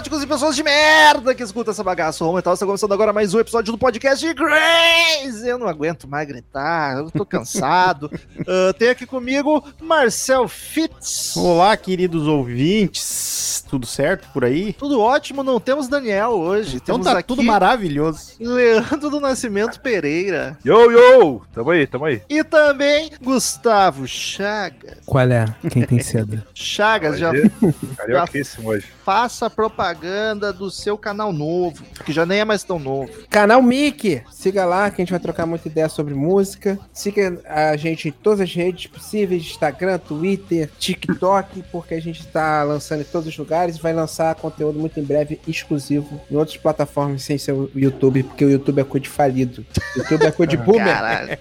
góticos e pessoas de merda que escutam essa bagaça. O Metal está começando agora mais um episódio do podcast de Grace. Eu não aguento mais gritar, eu tô cansado. Tem aqui comigo Marcel Fitz. Olá, queridos ouvintes. Tudo certo por aí? Tudo ótimo, não temos Daniel hoje. Então temos tá aqui tudo maravilhoso. Leandro do Nascimento Pereira. Yo, yo! Tamo aí, tamo aí. E também Gustavo Chagas. Qual é? Quem tem cedo? Chagas, já Carioquíssimo hoje. faça propaganda do seu canal novo, que já nem é mais tão novo. Canal Mickey! Siga lá que a gente vai trocar muita ideia sobre música. Siga a gente em todas as redes possíveis: Instagram, Twitter, TikTok, porque a gente tá lançando em todos os lugares. Vai lançar conteúdo muito em breve exclusivo em outras plataformas sem ser o YouTube, porque o YouTube é coisa de falido. YouTube é coisa de boomer. Caralho.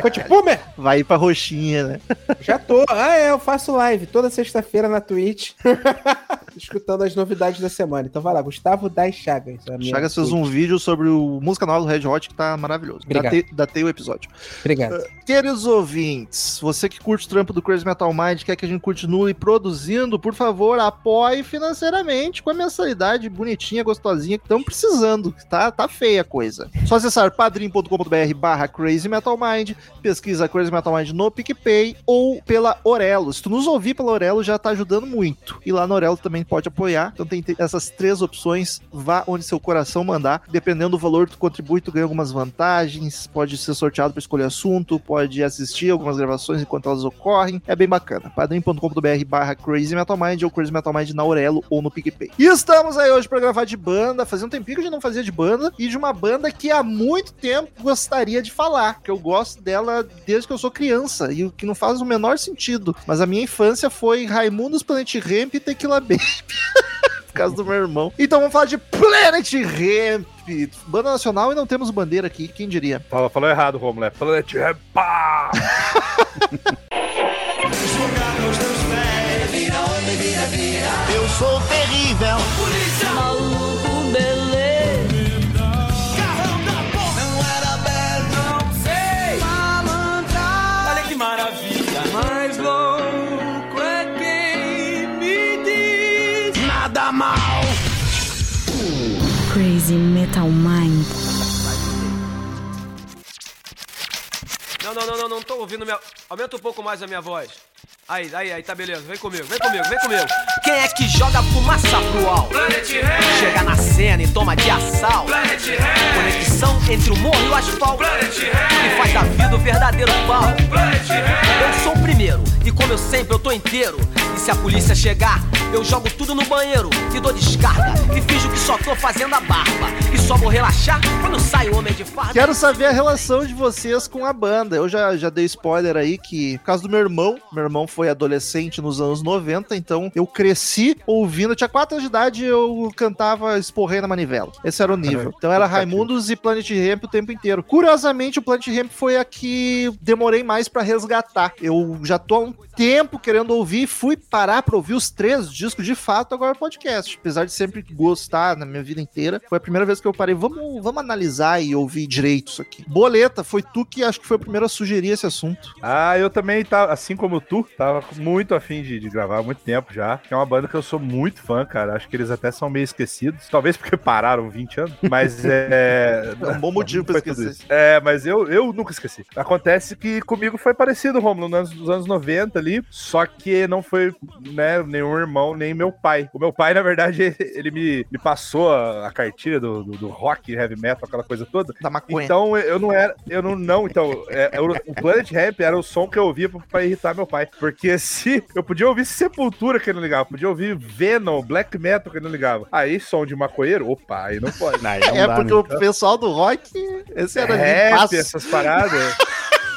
Coisa de boomer! Vai ir pra roxinha, né? Já tô. Ah, é, eu faço live toda sexta-feira na Twitch. escutando as novidades da semana. Então vai lá, Gustavo das Chagas. Chagas fez um vídeo sobre o música nova do Red Hot que tá maravilhoso. Obrigado. Datei, datei o episódio. Obrigado. Queridos ouvintes, você que curte o trampo do Crazy Metal Mind, quer que a gente continue produzindo, por favor, apoie financeiramente com a mensalidade bonitinha, gostosinha que estamos precisando. Tá, tá feia a coisa. Só acessar padrim.com.br barra Crazy Metal Mind, pesquisa Crazy Metal Mind no PicPay ou pela Orelo. Se tu nos ouvir pela Orelo, já tá ajudando muito. E lá na Orelo também pode apoiar. Então tem essas três opções. Vá onde seu coração mandar. Dependendo do valor que tu contribui, tu ganha algumas vantagens. Pode ser sorteado para escolher assunto, pode assistir algumas gravações enquanto elas ocorrem. É bem bacana. padrim.com.br barra Crazy Metal Mind ou Crazy Metal Mind na Aurelo ou no PicPay. E estamos aí hoje para gravar de banda. Fazia um tempinho que a gente não fazia de banda. E de uma banda que há muito tempo gostaria de falar. Que eu gosto dela desde que eu sou criança. E o que não faz o menor sentido. Mas a minha infância foi Raimundos, Planet Ramp e Tequila Baby. Por causa do meu irmão. Então vamos falar de Planet Ramp. Banda nacional e não temos bandeira aqui, quem diria? Fala, falou errado, Romulo. É Planet Ramp. Eu sou terrível. Maluco, Crazy Metal Mind. Não, não, não, não, não tô ouvindo minha. Aumenta um pouco mais a minha voz. Aí, aí, aí, tá beleza. Vem comigo, vem comigo, vem comigo. Quem é que joga fumaça pro alto? Chega na cena e toma de assalto. Conexão entre o morro e o asfalto. E faz da vida o verdadeiro pau. Eu sou o primeiro, e como eu sempre, eu tô inteiro. E se a polícia chegar, eu jogo tudo no banheiro e dou descarga. E finjo que só tô fazendo a barba. E só vou relaxar quando sai o homem de farda. Quero saber a relação de vocês com a banda. Eu já, já dei spoiler aí que, por causa do meu irmão, meu irmão foi adolescente nos anos 90, então eu cresci ouvindo. Eu tinha 4 anos de idade eu cantava Esporrei na Manivela. Esse era o nível. Então era Raimundos e Planet Ramp o tempo inteiro. Curiosamente, o Planet Ramp foi a que demorei mais pra resgatar. Eu já tô há um tempo querendo ouvir, fui parar pra ouvir os três discos de fato agora podcast. Apesar de sempre gostar na minha vida inteira, foi a primeira vez que eu parei. Vamos, vamos analisar e ouvir direito isso aqui. Boleta, foi tu que acho que foi o primeiro a sugerir esse assunto. Ah, eu também, tá, assim como tu, tava muito afim de, de gravar há muito tempo já. Que é uma banda que eu sou muito fã, cara. Acho que eles até são meio esquecidos. Talvez porque pararam 20 anos. Mas é. É um bom motivo pra esquecer. É, mas eu, eu nunca esqueci. Acontece que comigo foi parecido, Romulo, nos anos, nos anos 90 ali. Só que não foi, né, nenhum irmão, nem meu pai. O meu pai, na verdade, ele me, me passou a, a cartilha do, do, do rock, heavy metal, aquela coisa toda. Da maconha. Então eu não era, eu não, não, então, é, é o, o Planet Ramp era o som que eu ouvia pra, pra irritar meu pai. Porque se eu podia ouvir Sepultura que ele não ligava, podia ouvir Venom, Black Metal que ele não ligava. Aí som de maconheiro, opa, aí não pode. Aí não é dá, porque né? o pessoal do rock, esse era Rap, ripaço. essas paradas,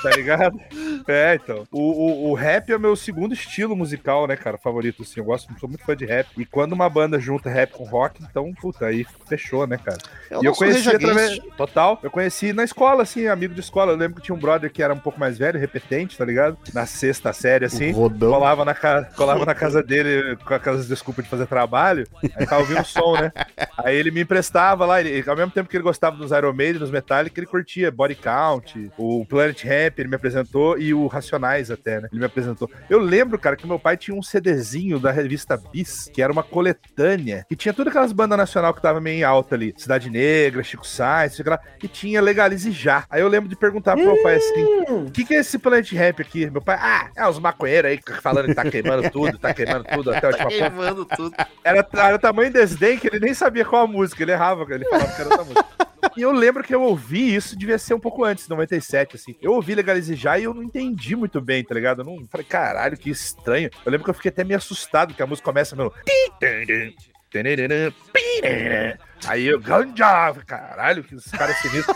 tá ligado? É, então. O, o, o rap é o meu segundo estilo musical, né, cara? Favorito, assim. Eu gosto, sou muito fã de rap. E quando uma banda junta rap com rock, então, puta, aí fechou, né, cara? É o e eu conheci através. Total. Eu conheci na escola, assim, amigo de escola. Eu lembro que tinha um brother que era um pouco mais velho, repetente, tá ligado? Na sexta série, assim. O Rodão. Colava na, ca... colava na casa dele com aquelas desculpas de fazer trabalho, aí tava ouvindo o som, né? Aí ele me emprestava lá, ele, ao mesmo tempo que ele gostava dos Iron Maiden, dos Metallica, ele curtia Body Count, o Planet Ramp, ele me apresentou, e o Racionais até, né? Ele me apresentou. Eu lembro, cara, que meu pai tinha um CDzinho da revista Bis, que era uma coletânea, que tinha todas aquelas bandas nacional que tava meio em alta ali. Cidade Negra, Chico Sainz, sei lá, e tinha Legalize Já. Aí eu lembro de perguntar pro meu pai assim, o que, que é esse Planet Ramp aqui? Meu pai, ah, é os maconheiros aí falando que tá queimando tudo, tá queimando tudo até a última ponta. Queimando tudo. Era, era tamanho desdém que ele nem sabia qual a música, ele errava, ele falava que era outra música. E eu lembro que eu ouvi isso, devia ser um pouco antes, 97, assim. Eu ouvi Legalize Já e eu não entendi muito bem, tá ligado? Eu não falei, caralho, que estranho. Eu lembro que eu fiquei até meio assustado, que a música começa meu. Aí eu, ganja! Caralho, que esse cara é sinistro.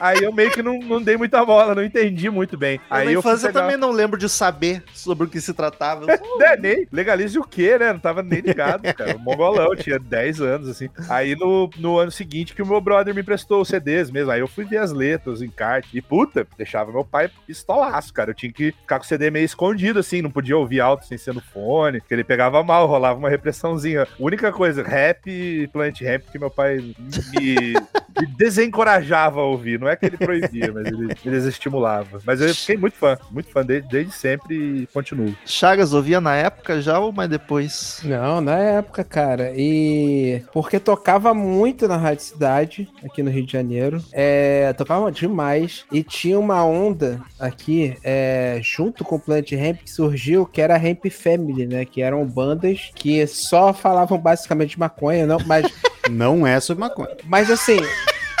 Aí eu meio que não, não dei muita bola, não entendi muito bem. Aí na eu infância eu pegar- também não lembro de saber sobre o que se tratava. Só- É, nem. Legalize o quê, né? Não tava nem ligado, cara. O mongolão, tinha 10 anos, assim. Aí no, no ano seguinte que o meu brother me emprestou os CDs mesmo. Aí eu fui ver as letras, encarte. E puta, deixava meu pai pistolaço, cara. Eu tinha que ficar com o CD meio escondido, assim. Não podia ouvir alto sem ser no fone. Que ele pegava mal, rolava uma repressãozinha. Única coisa, rap e Planet Rap que meu pai me desencorajava a ouvir. Não é que ele proibia, mas ele, ele desestimulava. Mas eu fiquei muito fã. Muito fã desde, desde sempre e continuo. Chagas ouvia na época já ou mais depois? Não, na época, cara. E porque tocava muito na Rádio Cidade, aqui no Rio de Janeiro. É, tocava demais. E tinha uma onda aqui, é, junto com o Planet Ramp, que surgiu, que era a Ramp Family, né? Que eram bandas que só falavam basicamente de maconha, não, mas, Não é sobre maconha. mas assim.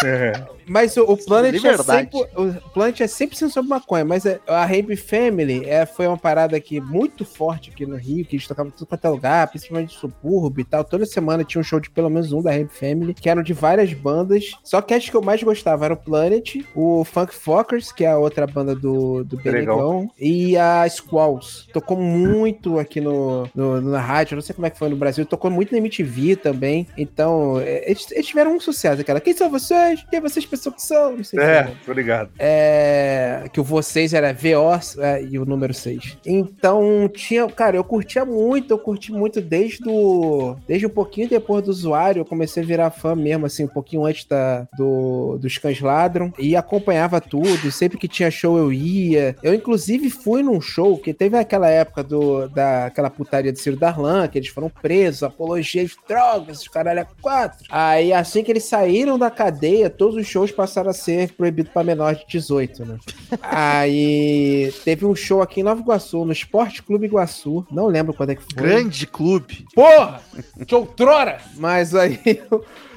É. Mas o, o Planet é sempre, o Planet é sempre sobre maconha, mas é- a Ramp Family é, foi uma parada aqui muito forte aqui no Rio, que eles tocavam tudo quanto é lugar, principalmente subúrbio e tal. Toda semana tinha um show de pelo menos um da Ramp Family, que eram de várias bandas. Só que as que eu mais gostava era o Planet, o Funk Fockers, que é a outra banda do, do. Benegão, e a Squalls. Tocou muito aqui no, no- na rádio, não sei como é que foi no Brasil, tocou muito na MTV também. Então, é, eles, eles tiveram um sucesso, aquela. Quem são vocês? Quem vocês pensam são? Não sei se É, tô ligado. é, que o vocês era VO é, e o número 6. Então, tinha, cara, eu curtia muito, eu curti muito desde o desde um pouquinho depois do usuário, eu comecei a virar fã mesmo, assim, um pouquinho antes da, do, dos Cães Ladram, e acompanhava tudo, sempre que tinha show eu ia. Eu, inclusive, fui num show que teve aquela época do, daquela putaria do Ciro Darlan, que eles foram presos, apologia de drogas, os caralho é quatro. Aí, assim que eles saíram da cadeia, todos os shows passaram a ser proibidos para menor de 18, né? Aí teve um show aqui em Nova Iguaçu, no Esporte Clube Iguaçu. Não lembro quando é que foi. Grande clube. Porra! Que outrora! Mas aí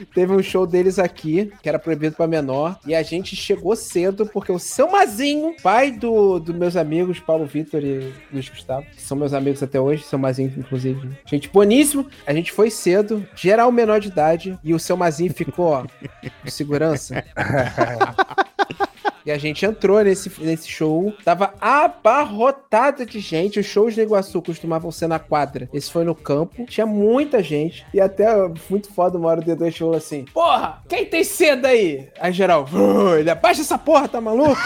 teve um show deles aqui, que era proibido pra menor, e a gente chegou cedo, porque o seu Mazinho, pai do, dos meus amigos, Paulo Vitor e Luiz Gustavo, que são meus amigos até hoje, seu Mazinho, inclusive. Gente boníssimo. A gente foi cedo, geral menor de idade, e o seu Mazinho ficou, ó, segurança. E a gente entrou nesse, nesse show, tava abarrotado de gente. Os shows de Iguaçu costumavam ser na quadra. Esse foi no campo, tinha muita gente. E até muito foda uma hora o D2 falou assim: Porra, quem tem seda aí? Aí geral, ele abaixa essa porra, tá maluco?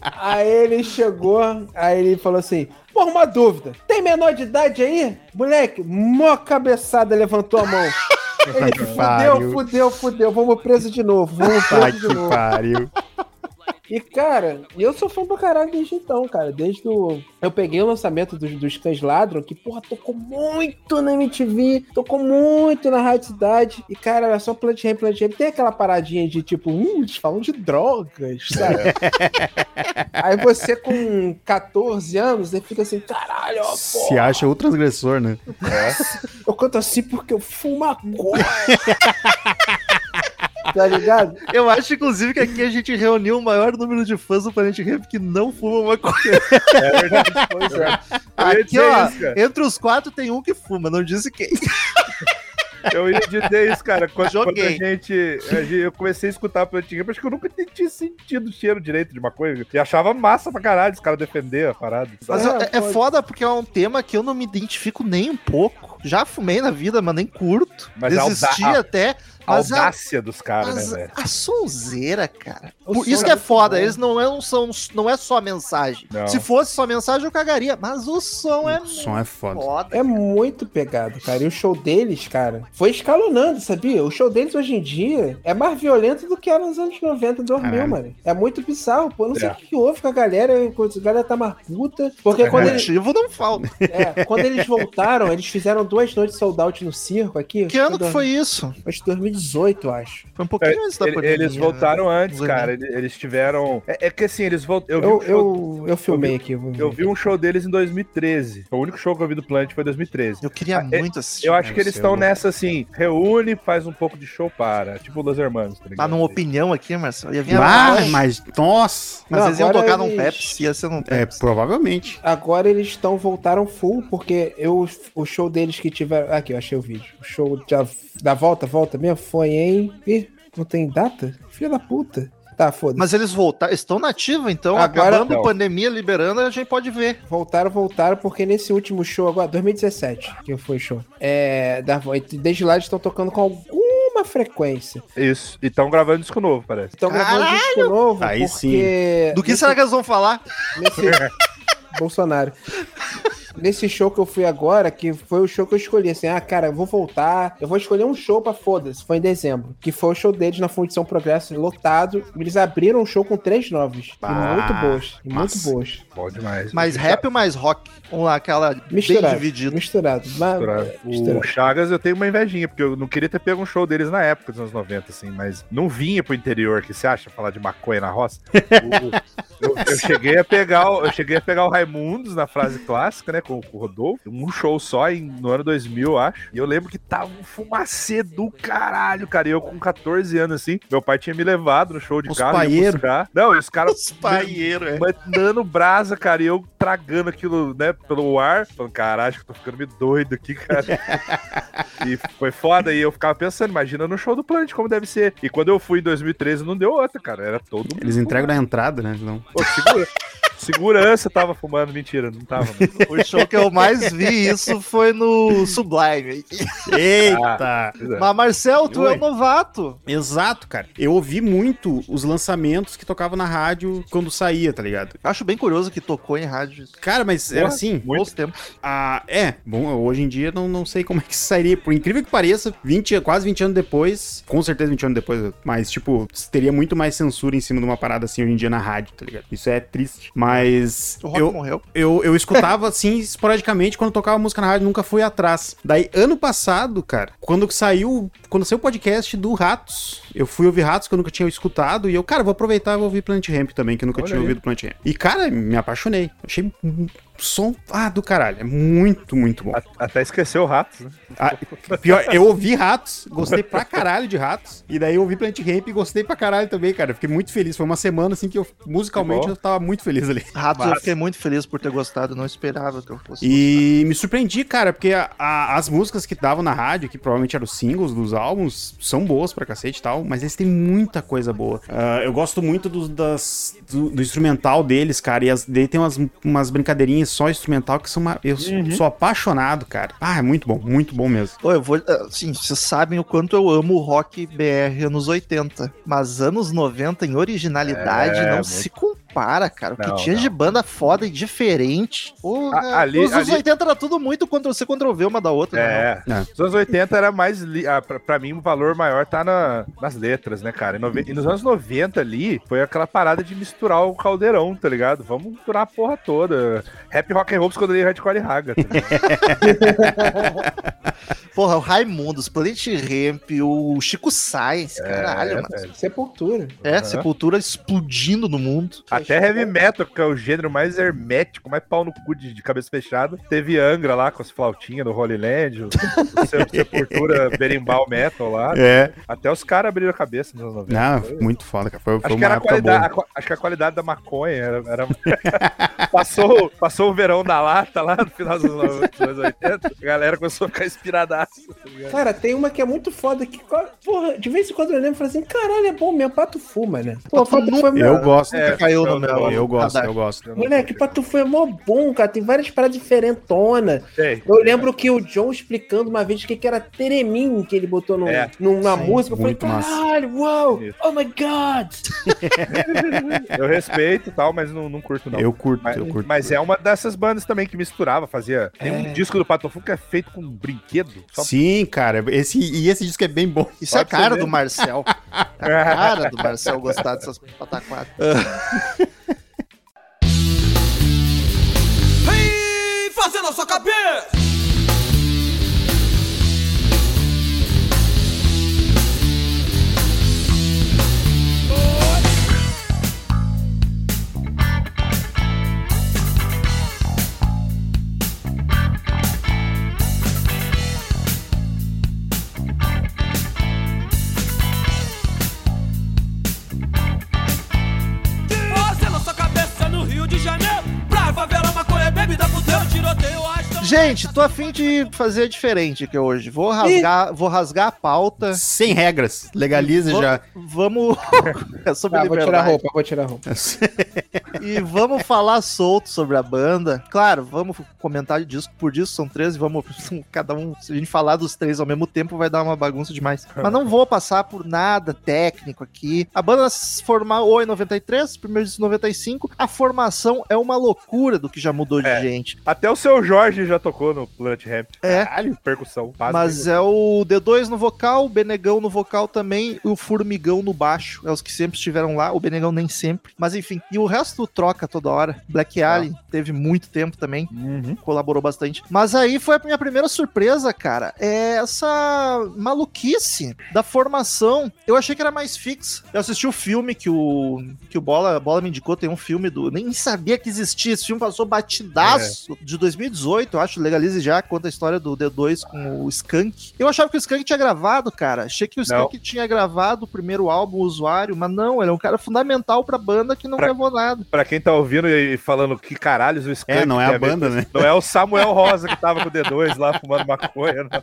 aí ele chegou, aí ele falou assim. Porra, uma dúvida. Tem menor de idade aí? Moleque, mó cabeçada levantou a mão. Ele fudeu, fudeu, fudeu. Vamos preso de novo. Vamos preso de novo. pariu. E, cara, eu sou fã pra caralho desde então, cara. Desde o. Eu peguei o lançamento dos, dos Cães Ladram, que, porra, tocou muito na MTV, tocou muito na Rádio Cidade. E, cara, era só Plant Ramp, Plant Ramp. Tem aquela paradinha de tipo, hum, eles falam de drogas, sabe? Aí você com 14 anos, você fica assim, caralho, ó, Se porra, acha o transgressor, né? eu canto assim porque eu fumo maconha. tá ligado? Eu acho, inclusive, que aqui a gente reuniu o maior número de fãs do Planet Ramp que não fuma maconha. É verdade. Pois é. Aqui, ó, isso, entre os quatro tem um que fuma, não disse quem. Eu ia dizer isso, cara. Quando, quando a, Joguei. gente, a gente- Eu comecei a escutar Plant Ramp, acho que eu nunca tinha sentido o cheiro direito de maconha. E achava massa pra caralho os caras defender a parada. Mas É, é, é foda porque é um tema que eu não me identifico nem um pouco. Já fumei na vida, mas nem curto. Mas a Desisti auda- até. A Mas a, audácia dos caras, né, velho? a sonzeira, cara. O Por isso é que é foda. bom. Eles não, é, não são. Não é só mensagem. Não. Se fosse só mensagem, eu cagaria. Mas o som é O som é foda. foda. É muito pegado, cara. E o show deles, cara, foi escalonando, sabia? O show deles hoje em dia é mais violento do que era nos anos 90 2000, Caralho. mano. É muito bizarro, pô. Eu não sei É. o que que houve com a galera, quando a galera tá mais puta. Porque quando, eles, Motivo não falta. é, quando eles voltaram, eles fizeram duas noites sold out no circo aqui. Que ano que foi isso? Foi em 2018, eu acho. Foi um pouquinho antes da Ele- pandemia. eles voltaram antes, Uns cara. Eles, eles tiveram. É, é que assim, eles voltaram. Eu, vi Eu, um show- eu, eu filmei aqui. vou ver. eu vi um show deles em 2013. O único show que eu vi do Plant foi em 2013. Eu queria Ah, é- muito assistir. Eu acho que eles estão nessa assim, reúne, faz um pouco de show para. Tipo Los Hermanos, tá Tá numa opinião aqui, Marcelo. Ia vir Ah, abaixo. mas, nossa. Mas Não, eles iam agora tocar num eles- Pepsi, ia ser num É, Pepsi. provavelmente. Agora eles estão voltaram full, porque eu, o show deles que tiveram. Aqui, eu achei o vídeo. O show da, da volta, volta mesmo, foi em. Ih, não tem data? Filha da puta. Tá, foda-se. Mas eles voltaram, estão nativos, então, Agora- acabando a Não. pandemia, liberando, a gente pode ver. Voltaram, voltaram, porque nesse último show agora, 2017, que foi o show. É. Da, desde lá eles estão tocando com alguma frequência. Isso. E estão gravando disco novo, parece. Estão gravando disco novo, Aí porque. Do que nesse- será que eles vão falar? nesse Bolsonaro. Nesse show que eu fui agora, que foi o show que eu escolhi, assim, ah, cara, eu vou voltar, eu vou escolher um show pra foda-se, foi em dezembro, que foi o show deles na Fundição Progresso, lotado, eles abriram um show com três novos, Bah, e muito boas, muito boas. Bom demais. Mais rap ou mais rock? Vamos lá, aquela bem Misturado, dividida. misturado, mas- Misturado. O misturado. Chagas eu tenho uma invejinha, porque eu não queria ter pego um show deles na época dos anos 90, assim, mas não vinha pro interior, que você acha, falar de maconha na roça? O- eu, eu cheguei a pegar, o- eu cheguei a pegar o Raimundos na frase clássica, né, com, com o Rodolfo, um show só em, no ano 2000, eu acho, e eu lembro que tava um fumacê do caralho, cara, e eu com 14 anos, assim, meu pai tinha me levado no show de Os carro, paieiro. buscar. Não, e os caras Os paieiros, é. mandando brasa, cara, e eu tragando aquilo, né, pelo ar, falando, caralho, acho que eu tô ficando meio doido aqui, cara. e foi foda, e eu ficava pensando, imagina no show do Plant, como deve ser. E quando eu fui em 2013, não deu outra, cara, era todo mundo. Eles entregam na entrada, né? Não. Pô, segura- Segurança tava fumando, mentira, não tava. mano. O show que eu mais vi isso foi no Sublime. Eita! Pois é. Mas, Marcel, tu é Oi. um novato. Exato, cara. Eu ouvi muito os lançamentos que tocavam na rádio quando saía, tá ligado? Acho bem curioso que tocou em rádio Cara, mas era assim. muito. bons tempos. Ah, é, bom, hoje em dia não, não sei como é que sairia. Por incrível que pareça, 20, quase 20 anos depois, com certeza 20 anos depois, mas, tipo, teria muito mais censura em cima de uma parada assim hoje em dia na rádio, tá ligado? Isso é triste. Mas O rock eu, morreu. eu, eu escutava assim, esporadicamente, quando tocava música na rádio, nunca fui atrás. Daí, ano passado, cara, quando saiu, quando saiu o podcast do Ratos, eu fui ouvir Ratos que eu nunca tinha escutado, e eu, cara, vou aproveitar e vou ouvir Plant Ramp também, que eu nunca Olha tinha aí. ouvido Plant Ramp. E, cara, me apaixonei. Achei som, ah, do caralho. É muito, muito bom. Até esqueceu o rato, né? Ah, pior, eu ouvi Ratos, gostei pra caralho de Ratos, e daí eu ouvi Plant Ramp e gostei pra caralho também, cara. Fiquei muito feliz. Foi uma semana, assim, que eu, musicalmente, eu tava muito feliz ali. Ratos, eu Massa. fiquei muito feliz por ter gostado. Não esperava que eu fosse. E me surpreendi, cara, porque a- a- as músicas que davam na rádio, que provavelmente eram os singles dos álbuns, são boas pra cacete e tal, mas eles têm muita coisa boa. Ah, eu gosto muito do, das- do, do instrumental deles, cara, e as, daí tem umas, umas brincadeirinhas só instrumental que são uma, eu sou apaixonado, cara. Ah, é muito bom, muito bom mesmo. Ô, eu vou. Assim, vocês sabem o quanto eu amo o rock BR anos 80. Mas anos 90 em originalidade É, não muito. se compara, cara. O que Não, tinha de não. banda foda e diferente. Porra, A- ali- os anos ali- 80 era tudo muito Ctrl-C, Ctrl-V uma da outra. né? É. É. Os anos 80 era mais. Li... Ah, pra, pra mim, o valor maior tá na- nas letras, né, cara? E, nove- e nos anos 90 ali, foi aquela parada de misturar o caldeirão, tá ligado? Vamos misturar a porra toda. Rap rock and roll quando ele hardcore e raga. Tá? Porra, o Raimundos, Planet Ramp, o Chico Science, caralho, mano. velho. Sepultura. É, Aham. Sepultura explodindo no mundo. Até heavy metal, que é o gênero mais hermético, mais pau no cu de, de cabeça fechada. Teve Angra lá com as flautinhas do Holy Land, o, o Se- Sepultura berimbau metal lá. É. Até os caras abriram a cabeça nos anos 90. Não, Foi- muito foda, cara. Foi, foi Acho que, era a época qualidade, boa. a acho que a qualidade da maconha era. era- passou, passou o verão da lata lá no final dos anos 80, a galera começou a ficar inspirada. braço. tá? Cara, tem uma que é muito foda que, porra, de vez em quando eu lembro e falo assim, caralho, é bom mesmo, Pato Fu, mano. Pô, Pato Fu é Eu gosto. É, caiu no eu- meu. Eu gosto, eu gosto. Moleque, Pato Fu é mó bom, cara. Tem várias paradas diferentonas. Eu lembro que o John explicando uma vez o que que era Teremin que ele botou no, É. numa música. Eu falei, caralho, uau, Isso. oh my god. Eu respeito e tal, mas não, não curto, não. Eu curto, Mas, eu curto. mas é uma dessas bandas também que misturava, fazia. Tem É. um disco do Patofu que é feito com brinquedo. Só Sim, cara. Esse, e esse disco é bem bom. Isso é a cara do Marcel. A cara do Marcel gostar dessas pataquadas. Vem fazendo a sua cabeça! Gente, tô afim de fazer diferente aqui hoje. Vou rasgar, vou rasgar a pauta. Sem regras. Legaliza Vou- já. Vamos. é sobre Tá, vou tirar a liberdade. roupa, vou tirar a roupa. E vamos falar solto sobre a banda. Claro, vamos comentar de disco por disco, são 13, vamos cada um, se a gente falar dos três ao mesmo tempo vai dar uma bagunça demais. Mas não vou passar por nada técnico aqui. A banda se formou em 93, primeiro disco em 95. A formação é uma loucura do que já mudou de É. gente. Até o seu Jorge já tocou no Planet Ramp. É. Caralho, percussão. básica. Mas é o D2 no vocal, o Benegão no vocal também e o Formigão no baixo. É os que sempre estiveram lá, o Benegão nem sempre. Mas enfim, e o resto troca toda hora. Black Alien teve muito tempo também, Uhum. colaborou bastante. Mas aí foi a minha primeira surpresa, cara. É essa maluquice da formação. Eu achei que era mais fixa. Eu assisti o filme que o, que o Bola, Bola me indicou, tem um filme do. Nem sabia que existia. Esse filme passou batidaço de 2018, eu acho. Legalize já, conta a história do D2 com o Skank. Eu achava que o Skank tinha gravado, cara. Achei que o Skank tinha gravado o primeiro álbum, o Usuário, mas não, ele é um cara fundamental pra banda que não Pra- gravou nada. Pra quem tá ouvindo e falando que caralhos o Skank É, não é a banda, né? Não é o Samuel Rosa que tava com o D2 lá fumando maconha. Não.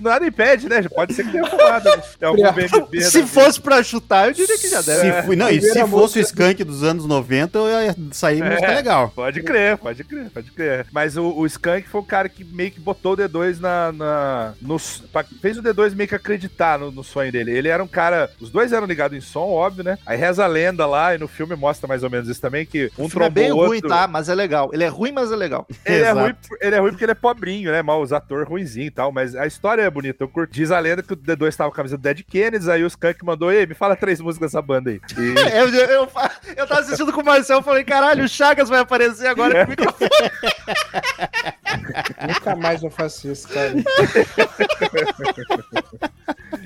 Nada impede, né? Pode ser que tenha fumado. É algum BMB. Se fosse pra chutar, eu diria que já deve. Se, fui- não, e se Primeira fosse o música- Skunk dos anos 90, eu ia sair música É. legal. Pode crer, pode crer, pode crer. Mas o, o Skank foi o cara que meio que botou o D2 na. na no, pra- fez o D2 meio que acreditar no, no sonho dele. Ele era um cara. Os dois eram ligados em som, óbvio, né? Aí reza a lenda lá, e no filme mostra mais ou menos isso também: que um é trombou bem o outro. ruim, tá? Mas é legal. Ele é ruim, mas é legal. Ele é, ruim, ele é ruim porque ele é pobrinho, né? Mas os atores ruinzinho e tal. Mas a história é bonita. Eu curti. Diz a lenda que o D2 tava com a camisa do Dead Kennedys, aí o Skank mandou, ei, me fala três músicas dessa banda aí. E Eu, eu, eu, eu tava assistindo com o Marcel e falei, caralho, o Chagas vai aparecer agora com o microfone. Nunca mais eu faço isso, cara.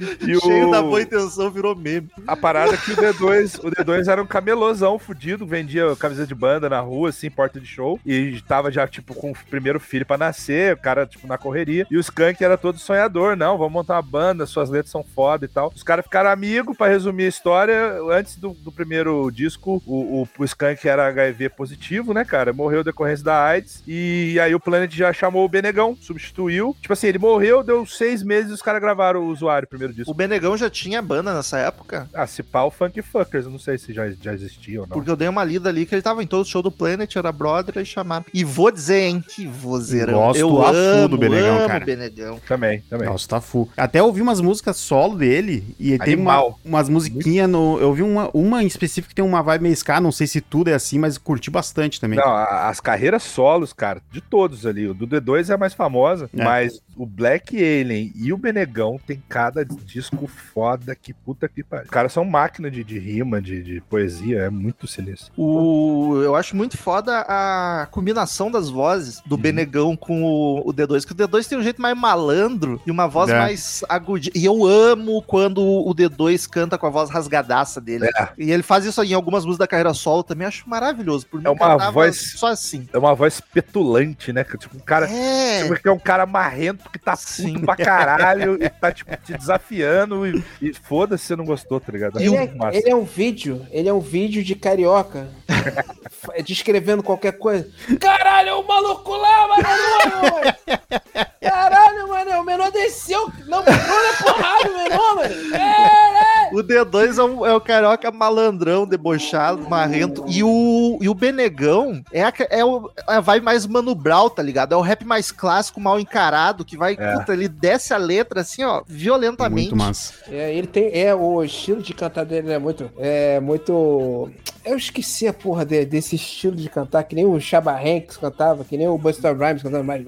E cheio o- da boa intenção, virou meme. A parada é que o D2, o D2 era um camelôzão fudido, vendia camisa de banda na rua, assim, porta de show, e tava já, tipo, com o primeiro filho pra nascer, o cara, tipo, na correria. E o Skank era todo sonhador, não, vamos montar uma banda, suas letras são foda e tal. Os caras ficaram amigos, pra resumir a história, antes do, do primeiro disco, o, o, o Skank era HIV positivo, né, cara? Morreu decorrência da AIDS, e aí o Planet já chamou o Benegão, substituiu. Tipo assim, ele morreu, deu seis meses e os caras gravaram o usuário, o primeiro disco. O Benegão já tinha banda nessa época? Ah, se pá, o Funk Fuckers, eu não sei se já, já existia ou não. Porque eu dei uma lida ali que ele tava em todo show do Planet, era brother, e chamaram. E vou dizer, hein, que vozeirão. Gosto eu a full amo, do Benegão, amo cara. Benegão. Também, também. Nossa, tá full. Até ouvi umas músicas solo dele e tem uma, umas musiquinhas no. Eu vi uma, uma em específico que tem uma vibe meio ska, não sei se tudo é assim, mas curti bastante também. Não, as carreiras solos, cara, de todos ali. O do D2 é a mais famosa, É. mas o Black Alien e o Benegão tem cada disco foda que puta que pariu. Os caras são máquina de, de rima, de, de poesia, é muito sinistro. O, eu acho muito foda a combinação das vozes do Benegão com o, o D2, que o D2 tem um jeito mais malandro e uma voz É. mais agudinha. E eu amo quando o D2 canta com a voz rasgadaça dele. É. E ele faz isso em algumas músicas da carreira solo também, acho maravilhoso. Por mim, É uma voz- só assim. É uma voz petulante, né? Tipo, um cara. É. Tipo, que é um cara marrento que tá Sim. puto pra caralho e tá, tipo, te desafiando e, e foda-se se você não gostou, tá ligado? Ele é, massa. ele é um vídeo, ele é um vídeo de carioca descrevendo qualquer coisa. Caralho, o maluco lá, mano, é o Caralho, mano, o menor desceu. Não, não é porrada, o menor, mano. Caralho. O D2 é, um, é o carioca malandrão, debochado, marrento. E o, e o Benegão é a, é o, é, vai mais Mano Brown, tá ligado? É o rap mais clássico, mal encarado, que vai, É. puta, ele desce a letra assim, ó, violentamente. Muito massa. É, ele tem. É, o estilo de cantar dele é muito. É muito. Eu esqueci a porra de- desse estilo de cantar, que nem o Chaba Hanks cantava, que nem o Buster Rhymes cantava mais.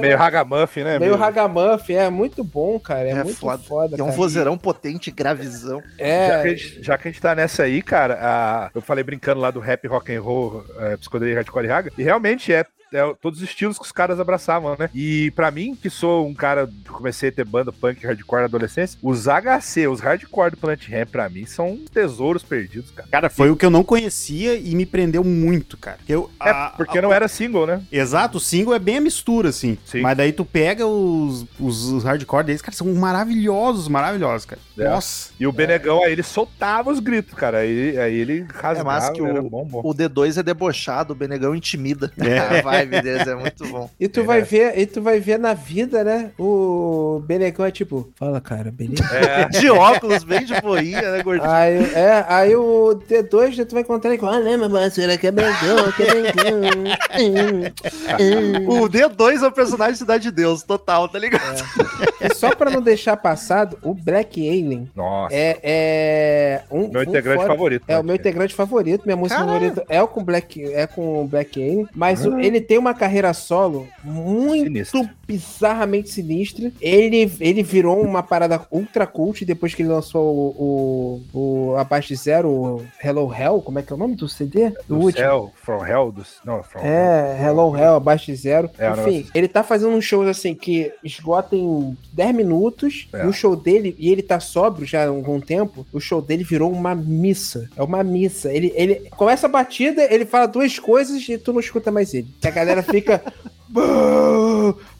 Meio ragamuffin, né? Meio Ragamuffin, é muito bom, cara. É, É muito foda. foda. É um vozeirão potente, gravizão. Já que, a É, gente, já que a gente tá nessa aí, cara, a- eu falei brincando lá do rap rock and roll, é, psicodelia hardcore e raga, e realmente é, é todos os estilos que os caras abraçavam, né? E pra mim, que sou um cara que comecei a ter banda punk hardcore na adolescência, os HC, os hardcore do Planet Ramp, pra mim, são tesouros perdidos, cara. Cara, foi o que eu não conhecia e me prendeu muito, cara. Porque eu, É, a- porque não era single, né? Exato, o single é bem a mistura, assim. Sim. Mas daí tu pega os, os, os hardcore deles, cara, são maravilhosos, maravilhosos, cara. É. Nossa. E o Benegão, aí ele soltava os gritos, cara. Aí, aí ele rasgava, É massa que o- bom, bom. O D2 é debochado, o Benegão intimida. É. A vibe deles é muito bom. E tu É. vai ver, e tu vai ver na vida, né? O Benegão é tipo, fala, cara, beleza? É, De óculos, bem de boinha, né, gordinho? Aí, é, aí o D2 já tu vai encontrar ele com, ah, lembra, parceira, que é Benegão, que é Benegão. O D2 é o personagem de Cidade de Deus, total, tá ligado? E só pra não deixar passado, o Black Alien nossa. é, é um meu um integrante fora- favorito. É o né? meu integrante favorito, minha música Caralho. favorita é o com Black, é com o Black Alien, mas o- ele tem uma carreira solo muito Sinistro. bizarramente sinistra. Ele, ele virou uma parada ultra cult depois que ele lançou o, o, o Abaixo Zero, o Hello Hell, como é que é o nome do CD? Do, Do último. Céu, From Hell, dos, não, From Hell. É, Hello Hell, abaixo zero. É, Enfim, ele tá fazendo uns shows assim que esgotam em 10 minutos. É. E o show dele, e ele tá sóbrio já há algum tempo, o show dele virou uma missa. É uma missa. Ele, ele começa a batida, ele fala duas coisas e tu não escuta mais ele. A galera fica.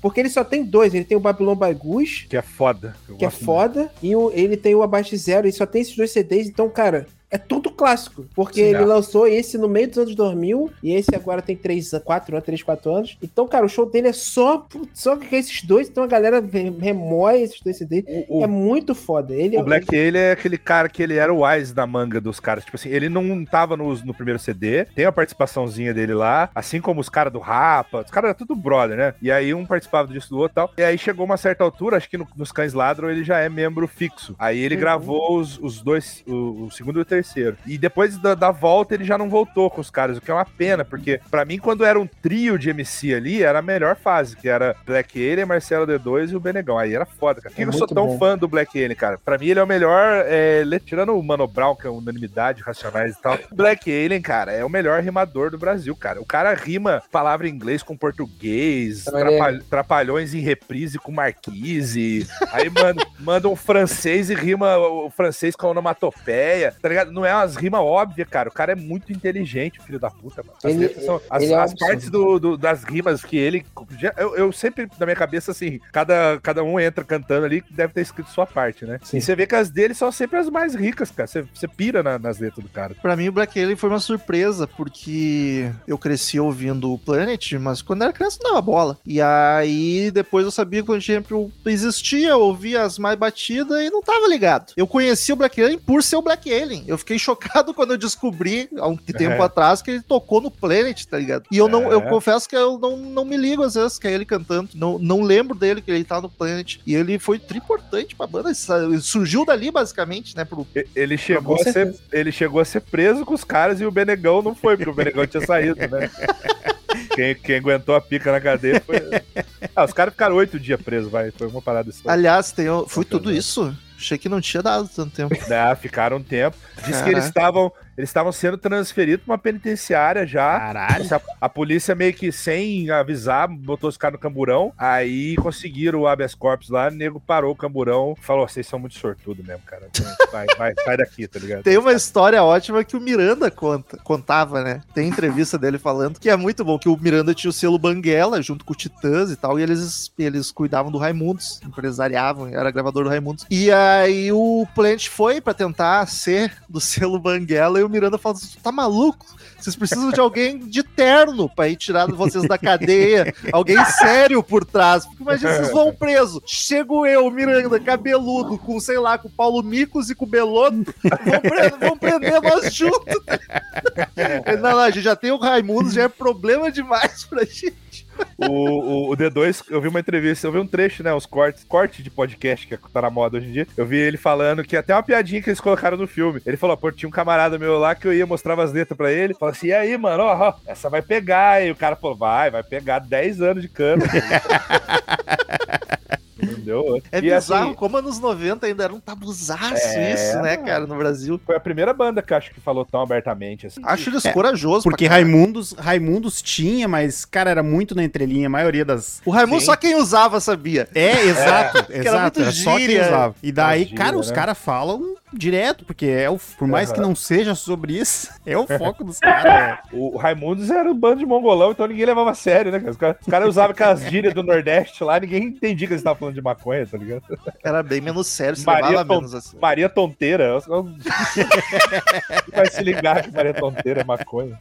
Porque ele só tem dois. Ele tem o Babylon by Goose, Que é foda. Que é foda, e o, ele tem o Abaixo Zero, e só tem esses dois CDs, então, cara, é tudo clássico. Porque Sim, ele lançou esse no meio dos anos 2000, e esse agora tem 3, 4 anos, 3, 4 anos. Então, cara, o show dele é só, só com esses dois, então a galera re- remói esses dois CDs. O, é muito foda. Ele o é Black ele é aquele cara que ele era o Wise da manga dos caras. Tipo assim, ele não tava no, no primeiro CD, tem a participaçãozinha dele lá, assim como os caras do Rapa, os caras eram tudo brother, né? E aí um participava disso do outro e tal. E aí chegou uma certa altura, acho que no- nos Cães Ladram ele já é membro fixo. Aí ele Uhum. gravou os, os dois, o, o segundo e o terceiro. E depois da, da volta ele já não voltou com os caras, o que é uma pena, porque pra mim quando era um trio de MC ali, era a melhor fase, que era Black Alien, Marcelo D2 e o Benegão. Aí era foda, cara. Por que É eu sou muito tão bom. fã do Black Alien, cara? Pra mim ele é o melhor, é, tirando o Mano Brown, que é unanimidade, racionais e tal. Black Alien, cara, é o melhor rimador do Brasil, cara. O cara rima palavra em inglês com português, é- trapalh- trapalhões em reprise com marquise. Aí manda, manda um francês e rima o francês com onomatopeia, tá ligado? Não é umas rimas óbvias, cara. O cara é muito inteligente, filho da puta, mano. As, Ele- são- as- ele é as partes do, do- das rimas que ele. Eu, eu sempre, na minha cabeça, assim, cada, cada um entra cantando ali que deve ter escrito sua parte, né? Sim. E você vê que as dele são sempre as mais ricas, cara. Você, você pira na- nas letras do cara. Pra mim, o Black Alien foi uma surpresa, porque eu cresci ouvindo o Planet, mas quando era criança não dava bola. E aí, depois eu sabia que o Champion existia, eu ouvia as mais batidas e não tava ligado. Eu conheci o Black Alien por ser o Black Alien. Eu fiquei chocado quando eu descobri, há um tempo É. atrás, que ele tocou no Planet, tá ligado? E eu não, É. eu confesso que eu não, não me ligo às vezes que é ele cantando. Não, não lembro dele que ele tá no Planet. E ele foi tri importante pra banda. Ele surgiu dali, basicamente, né? Pro, Ele chegou, a ser, ele chegou a ser preso com os caras e o Benegão não foi, porque o Benegão tinha saído, né? Quem, quem aguentou a pica na cadeia foi. Ah, os caras ficaram oito dias presos, vai. Foi uma parada assim. Aliás, tem, foi tudo isso? Achei que não tinha dado tanto tempo. Né, ficaram um tempo. Diz que eles estavam eles estavam sendo transferidos pra uma penitenciária já. Caralho. A, a polícia meio que sem avisar, botou os caras no camburão. Aí conseguiram o habeas corpus lá, o nego parou o camburão falou: vocês são muito sortudos mesmo, cara. Vai, vai, sai daqui, tá ligado? Tem uma história ótima que o Miranda conta, contava, né? Tem entrevista dele falando que é muito bom, que o Miranda tinha o selo Banguela junto com o Titãs e tal, e eles, eles cuidavam do Raimundos, empresariavam, era gravador do Raimundos. E aí o Plant foi pra tentar ser do selo Banguela e o Miranda fala assim, tá maluco? Vocês precisam de alguém de terno pra ir tirar vocês da cadeia. Alguém sério por trás. Porque imagina, vocês vão preso. Chego eu, Miranda, cabeludo, com, sei lá, com o Paulo Micos e com o Beloto. Vão, pre- vão prender nós juntos. Não, não, a gente já tem o Raimundo, já é problema demais pra gente. O, o, o D2, eu vi uma entrevista, eu vi um trecho, né? Os cortes, corte de podcast que tá na moda hoje em dia. Eu vi ele falando que até uma piadinha que eles colocaram no filme. Ele falou, pô, tinha um camarada meu lá que eu ia mostrava as letras pra ele. Falou assim: e aí, mano, ó, ó, essa vai pegar. E o cara falou, vai, vai pegar 10 anos de cana. Entendeu? É E, bizarro assim, como anos 90 ainda era um tabuzaço É, isso, né, cara, no Brasil. Foi a primeira banda que eu acho que falou tão abertamente assim. Acho eles corajosos. Porque. Raimundos, Raimundos tinha, mas, cara, era muito na entrelinha, a maioria das. O Raimundo Sim. só quem usava sabia. É, exato, era exato. muito Era só quem usava. E daí, Gíria, cara, os né? caras falam direto, porque é o, por mais Aham. que não seja sobre isso, é o foco dos caras. O Raimundos era um bando de mongolão, então ninguém levava a sério, né? cara? Os caras os caras usavam aquelas gírias do Nordeste lá, ninguém entendia que eles estavam falando de maconha, tá ligado? Era bem menos sério, se Maria levava Tom- menos assim. Maria Tonteira. Vai se ligar que Maria Tonteira é maconha.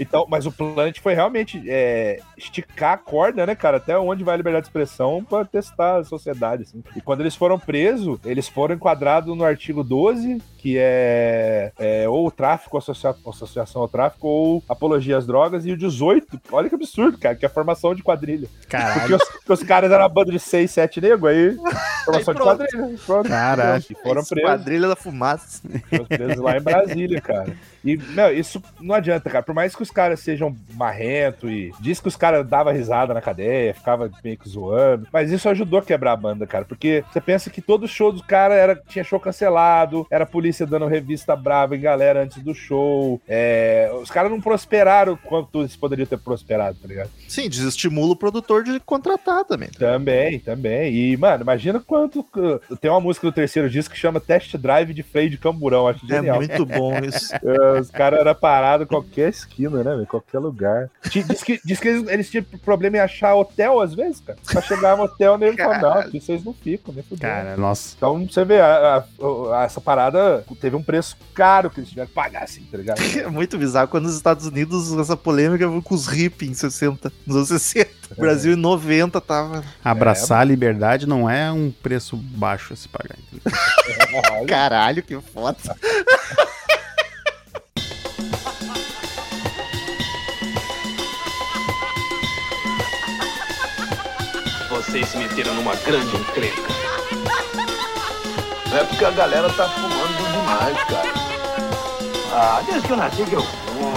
Então, mas o Planet foi realmente é, esticar a corda, né, cara? Até onde vai a liberdade de expressão pra testar a sociedade, assim. E quando eles foram presos, eles foram enquadrados no artigo 12, que é, é ou tráfico, associa- associação ao tráfico, ou apologia às drogas, e o 18, olha que absurdo, cara, que é a formação de quadrilha. Porque Caralho. os, porque os caras eram uma banda de 6, 7 negros, aí formação de pronto. quadrilha. Pronto. Caralho. E foram presos. Quadrilha da fumaça. Foram presos lá em Brasília, cara. E, meu, isso não adianta, cara. Por mais que os caras sejam marrento e diz que os caras davam risada na cadeia, ficava meio que zoando, mas isso ajudou a quebrar a banda, cara. Porque você pensa que todo show dos caras era, tinha show cancelado, era polícia dando revista brava em galera antes do show. É, os caras não prosperaram quanto eles poderiam ter prosperado, tá ligado? Sim, desestimula o produtor de contratar também. Também, também. E, mano, imagina quanto. Tem uma música do terceiro disco que chama Test Drive de Freio de Camburão. Acho É genial. muito bom isso. É, Os caras eram parados em qualquer esquina, né? Em qualquer lugar. Diz que, diz que eles, eles tinham problema em achar hotel, às vezes, cara. Pra chegar no hotel, nem falar, não, aqui vocês não ficam, nem fudeu. Cara, nossa. Então, você vê, a- a- a- essa parada teve um preço caro que eles tiveram que pagar, assim, tá ligado? É muito bizarro. Quando os Estados Unidos, essa polêmica foi com os hippies em 60, nos anos 60. O Brasil em 90 tava. Abraçar a liberdade não é um preço baixo a se pagar. Caralho, que foda. Vocês se meteram numa grande encrenca. É porque a galera tá fumando demais, cara. Ah, desde que eu nasci que eu fumo.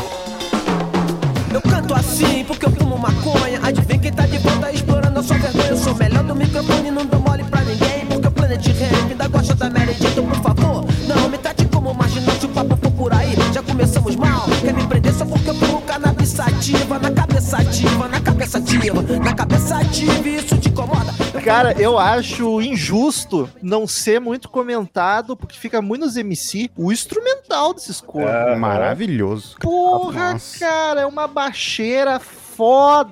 Eu canto assim porque eu fumo maconha. Adivinha quem tá de volta explorando a sua vergonha. Eu sou melhor do microfone, não dou mole pra ninguém. Porque o Planet Ramp ainda gosta da Jane. Então, por favor, não me trate como marginal. Se o papo for por aí, já começamos mal. Quer me prender só porque eu fumo cannabis sativa. Na cabeça ativa, na cabeça ativa, na cabeça ativa. Isso te incomoda? Cara, eu acho injusto não ser muito comentado, porque fica muito nos MC o instrumental desses coros. É. Maravilhoso. Porra, Nossa. cara, é uma baixeira foda.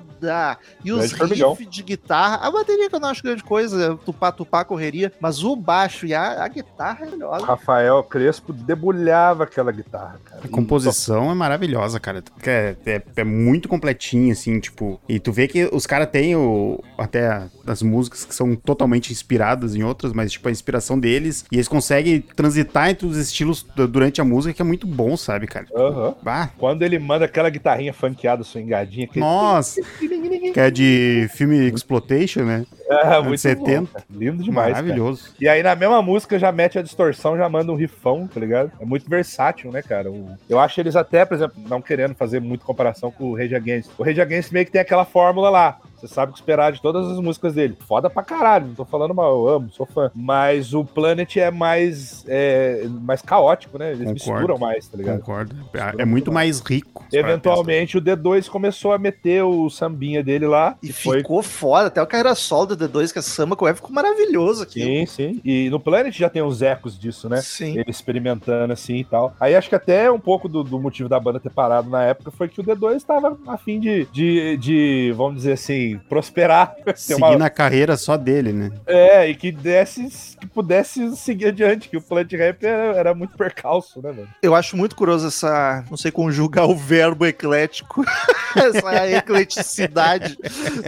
E os Grande formigão. riffs de guitarra. A bateria que eu não acho grande coisa, é tupá, tupá, correria. Mas o baixo e a, a guitarra é O melhor. Rafael Crespo debulhava aquela guitarra, cara. A composição é maravilhosa, cara. É, é, é muito completinha, assim, tipo. E tu vê que os caras têm o, até as músicas que são totalmente inspiradas em outras, mas, tipo, a inspiração deles. E eles conseguem transitar entre os estilos du- durante a música, que é muito bom, sabe, cara? Aham. Bah, Quando ele manda aquela guitarrinha funkeada, swingadinha. Que... nossa! que é de filme Exploitation, né? Ah, muito 70. bom, cara. Lindo demais, cara. Maravilhoso. E aí, na mesma música, já mete a distorção, já manda um rifão, tá ligado? É muito versátil, né, cara? O- Eu acho eles até, por exemplo, não querendo fazer muita comparação com o Rage Against. O Rage Against meio que tem aquela fórmula lá. Você sabe o que esperar de todas as músicas dele. Foda pra caralho, não tô falando mal, eu amo, sou fã. Mas o Planet é mais, é, mais caótico, né? Eles Concordo. misturam mais, tá ligado? Concordo. É, é muito mais rico. Eventualmente o D2 começou a meter o sambinha dele lá. E E foi ficou foda. Até o carreira solo do D2, que é samba com o F, ficou maravilhoso aqui. Sim, sim. E no Planet já tem uns ecos disso, né? Sim. Ele experimentando assim e tal. Aí acho que até um pouco do, do motivo da banda ter parado na época foi que o D2 estava a fim de, de, de, vamos dizer assim, assim, prosperar. ter uma- Seguindo a carreira só dele, né? É, e que desse, que pudesse seguir adiante, que o Plant Rap era, era muito percalço, né, mano? Eu acho muito curioso essa, não sei conjugar o verbo eclético, essa ecleticidade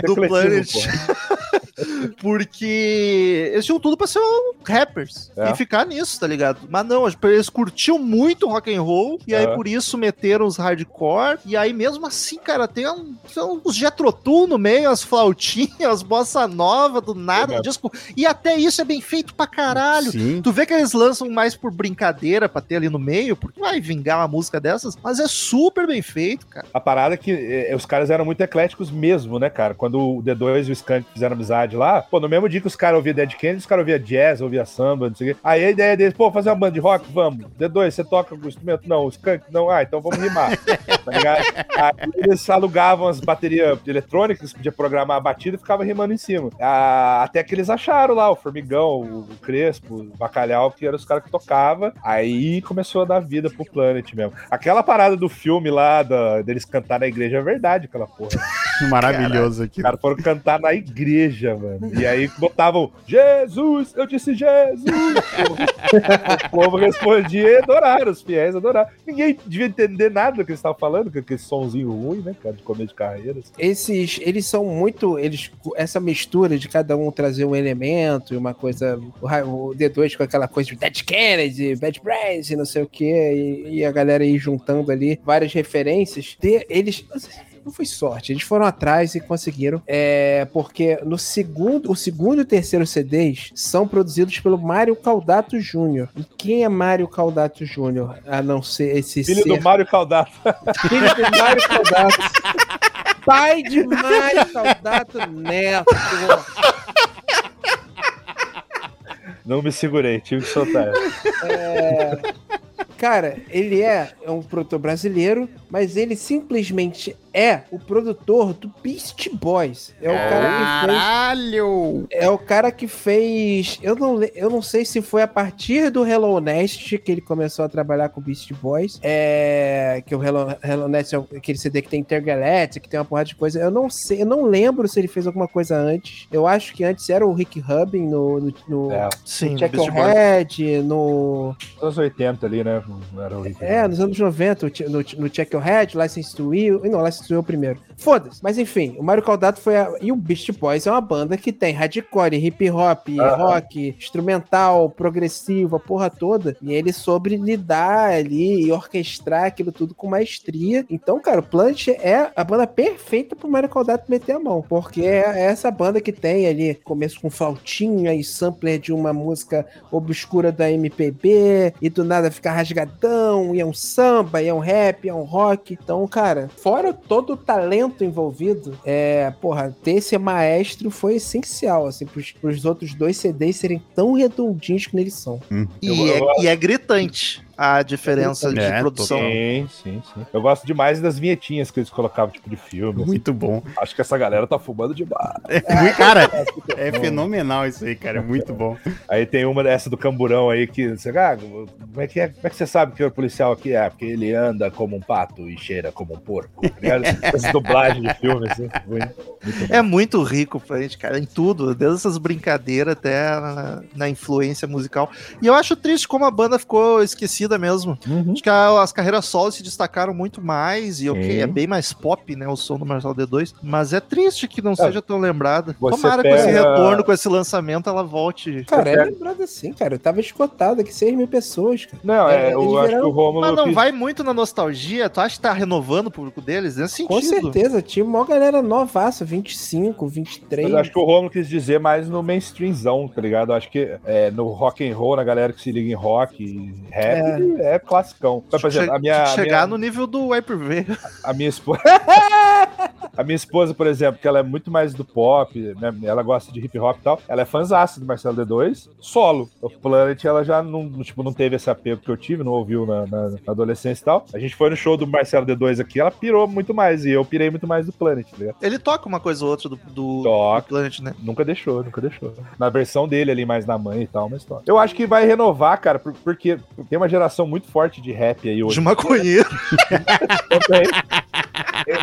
do Planet. Porque eles tinham tudo pra ser um rappers É. e ficar nisso, tá ligado? Mas não, eles curtiam muito rock and roll e aí É. por isso meteram os hardcore. E aí mesmo assim, cara, tem, um, tem uns Jetrotu no meio, as flautinhas, as bossa nova do nada, É. disco. E até isso é bem feito pra caralho. Sim. Tu vê que eles lançam mais por brincadeira pra ter ali no meio, porque vai vingar uma música dessas, mas é super bem feito, cara. A parada é que eh, os caras eram muito ecléticos mesmo, né, cara? Quando o D2 e o Skank fizeram amizade lá, pô, no mesmo dia que os caras ouviam Dead Kennedy, os caras ouviam jazz, ouviam samba, não sei o quê. Aí a ideia deles, pô, fazer uma banda de rock? Vamos. D2, você toca o instrumento? Não. O Skank? Não. Ah, então vamos rimar. tá ligado? Aí eles alugavam as baterias eletrônicas, podia programar a batida e ficava rimando em cima. Ah, até que eles acharam lá o Formigão, o Crespo, o Bacalhau, que eram os caras que tocavam. Aí começou a dar vida pro Planet mesmo. Aquela parada do filme lá, da, deles cantar na igreja, é verdade, aquela porra. Maravilhoso aqui. Os caras foram cantar na igreja, mano. E aí botavam Jesus, eu disse Jesus. o povo respondia e adoraram, os fiéis adoraram. Ninguém devia entender nada do que eles estavam falando, com aquele sonzinho ruim, né, cara, de começo de carreira. assim. Esses, eles são muito. Eles, essa mistura de cada um trazer um elemento e uma coisa. O D2 com aquela coisa de Dead Kennedy, Bad Brains e não sei o que, e, e a galera aí juntando ali várias referências. De, eles. Não foi sorte, eles foram atrás e conseguiram. É, porque no segundo, o segundo e o terceiro CDs são produzidos pelo Mário Caldato Jr. E quem é Mário Caldato Jr. A não ser esse Filho ser do Mário Caldato. Filho de Mário Caldato. Pai de Mário Caldato Neto. Não me segurei, tive que soltar. essa. Cara, ele é, é um produtor brasileiro, mas ele simplesmente é o produtor do Beast Boys. É o cara que fez. Caralho! É o cara que fez. Eu não, eu não sei se foi a partir do Hello Nest que ele começou a trabalhar com Beast Boys. É. Que o Hello, Hello Nest é aquele CD que tem Intergalactic, que tem uma porrada de coisa. Eu não sei, eu não lembro se ele fez alguma coisa antes. Eu acho que antes era o Rick Rubin no. no, no É, Sim, Check Beast. Head, no. nos anos 80 ali, né? Não era horrível. É, nos anos 90, o Che- no, no Check Your Head, License to Will. Não, License to Will primeiro. Foda-se. Mas enfim, o Mario Caldato foi. A, e o Beast Boys é uma banda que tem hardcore, hip hop, rock, instrumental, progressivo, a porra toda. E ele soube lidar ali e orquestrar aquilo tudo com maestria. Então, cara, o Plant é a banda perfeita pro Mario Caldato meter a mão. Porque é essa banda que tem ali, começo com flautinha e sampler de uma música obscura da MPB, e do nada fica rasgadão, e é um samba, e é um rap, e é um rock. Então, cara, fora todo o talento envolvido, é, porra, ter esse maestro foi essencial, assim, pros, pros outros dois CDs serem tão redondinhos que eles são. E, é, e é gritante a diferença de É, produção. Sim, sim, sim. Eu gosto demais das vinhetinhas que eles colocavam, tipo, de filme. assim. Muito bom. Acho que essa galera tá fumando demais. É muito- cara, é fenomenal isso aí, cara. É muito bom. Aí tem uma dessa do camburão aí que você, ah, como é que é, como é que você sabe que o policial aqui é? Porque ele anda como um pato e cheira como um porco. Tá? Essa dublagem de filme, assim. Muito, muito. É muito rico pra gente, cara, em tudo, desde essas brincadeiras até na, na influência musical. E eu acho triste como a banda ficou esquecida mesmo. Uhum. Acho que a- as carreiras solos se destacaram muito mais, e ok, Sim. é bem mais pop, né, o som do Marcelo D2, mas é triste que não seja tão lembrada. você Tomara com esse pega- retorno, com esse lançamento, ela volte. Cara, é pega- lembrado assim, cara. Eu tava escotado aqui, 6 mil pessoas, cara. Não, é, É, eu eles acho viraram- que o Romulo. Mas não vai muito na nostalgia? Tu acha que tá renovando o público deles? Nesse Com sentido. certeza, tinha uma galera novaça, 25, 23. Mas eu acho que o Romulo quis dizer mais no mainstreamzão, tá ligado? Eu acho que é, no rock and roll, na galera que se liga em rock e rap, é, classicão. Mas, por exemplo, a minha, a chegar minha, no nível do Hyper-V. a minha esposa. a minha esposa, por exemplo, que ela é muito mais do pop, né? Ela gosta de hip hop e tal. Ela é fãzaça do Marcelo D2, solo. O Planet, ela já não, tipo, não teve esse apego que eu tive, não ouviu na, na- na adolescência e tal. A gente foi no show do Marcelo D2 aqui, ela pirou muito mais. E eu pirei muito mais do Planet, tá ligado? Ele toca uma coisa ou outra do, do, do Planet, né? Nunca deixou, nunca deixou. Na versão dele ali, mais na mãe e tal, mas toca. Eu acho que vai renovar, cara, por- porque tem uma geração muito forte de rap aí hoje. De maconheiro. também.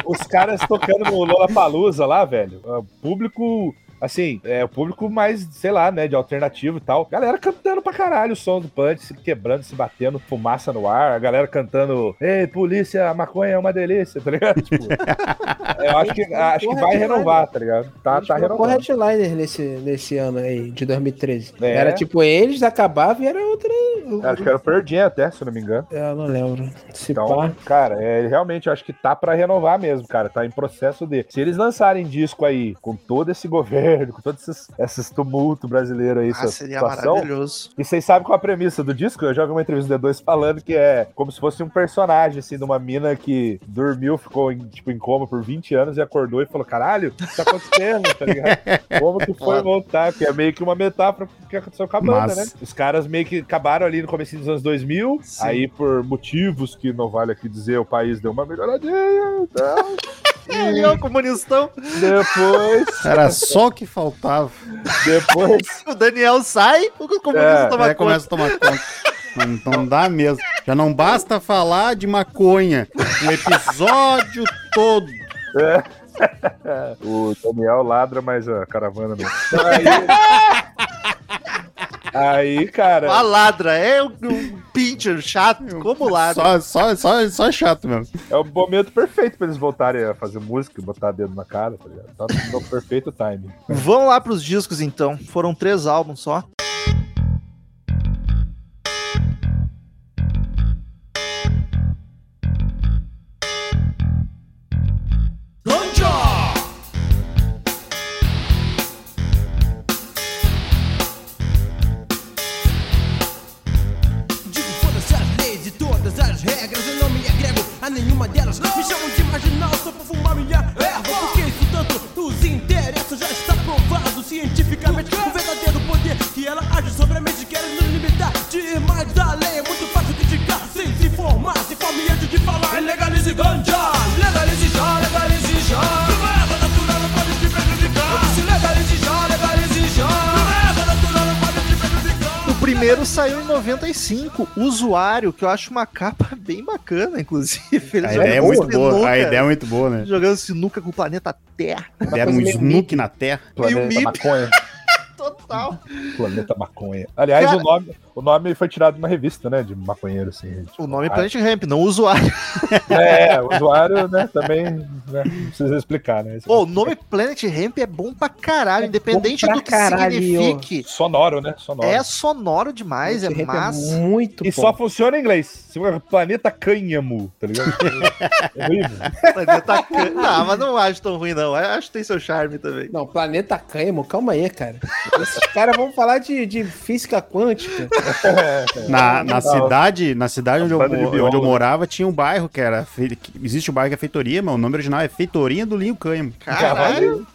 os caras tocando no Lollapalooza lá, velho, o público assim, é o público mais, sei lá, né, de alternativo e tal. Galera cantando pra caralho o som do punch, se quebrando, se batendo, fumaça no ar, a galera cantando, ei, polícia, a maconha é uma delícia, tá ligado? Tipo, eu acho que, acho que vai renovar, tá ligado? Tá, tá renovando. headliner nesse, nesse ano aí, de 2013. É. Era tipo eles, acabavam e era outra. Acho que era o Pearl Jam até, se não me engano. Eu não lembro. Se Então, pá. cara, é, realmente eu acho que tá pra renovar mesmo, cara. Tá em processo de. Se eles lançarem disco aí com todo esse governo, com todos esses, esses tumultos brasileiros aí, Ah, essa seria situação. maravilhoso. E vocês sabem qual a premissa do disco? Eu já vi uma entrevista do D2 falando que é como se fosse um personagem, assim, de uma mina que dormiu, ficou em, tipo, em coma por 20 anos e acordou e falou: caralho, o que tá acontecendo? tá ligado? Como que foi voltar? Que é meio que uma metáfora do que aconteceu com a banda, Mas- né? Os caras meio que acabaram ali no começo dos anos 2000, aí por motivos que não vale aqui dizer, o país deu uma melhoradinha e tal. Ele é o comunistão. Depois, Era só o que faltava. depois, O Daniel sai, o comunista É, toma Aí conta. começa a tomar conta. Não, não dá mesmo. Já não basta falar de maconha. O episódio todo. o Daniel ladra, mas a caravana não. Aí, aí cara. A ladra, é um, um pincher chato, como ladra. Só, só, só, só chato mesmo. É o momento perfeito pra eles voltarem a fazer música, botar dedo na cara, tá ligado? Tá no perfeito timing. Vamos lá pros discos então. Foram três álbuns só. 95, Usuário, que eu acho uma capa bem bacana, inclusive. A ideia é muito boa. sinuca, A ideia é muito boa, né? Jogando sinuca com o planeta Terra. Deram um snook na terra. Planeta MIP. Total. Planeta Maconha. Aliás, Cara- o, nome, o nome foi tirado de uma revista, né? De maconheiro, assim. O nome é Planet Ramp, não Usuário. É, o usuário, né? Também né, não precisa explicar, né? Esse- Pô, o nome Planet Ramp é bom pra caralho, independente bom pra do que caralho. signifique. Sonoro, né? Sonoro. É sonoro demais, é Esse rap massa. muito E bom. só funciona em inglês. Planeta Cânhamo, tá ligado? É horrível. Planeta Can- Não, mas não acho tão ruim, não. Eu Acho que tem seu charme também. Não, Planeta Cânhamo, calma aí, cara. Esses caras vão falar de, de física quântica. Na, na cidade, na cidade onde eu, onde eu morava, tinha um bairro que era. Existe o bairro que é feitoria, mas o nome original é Feitorinha do Linho Cânhamo. Caralho.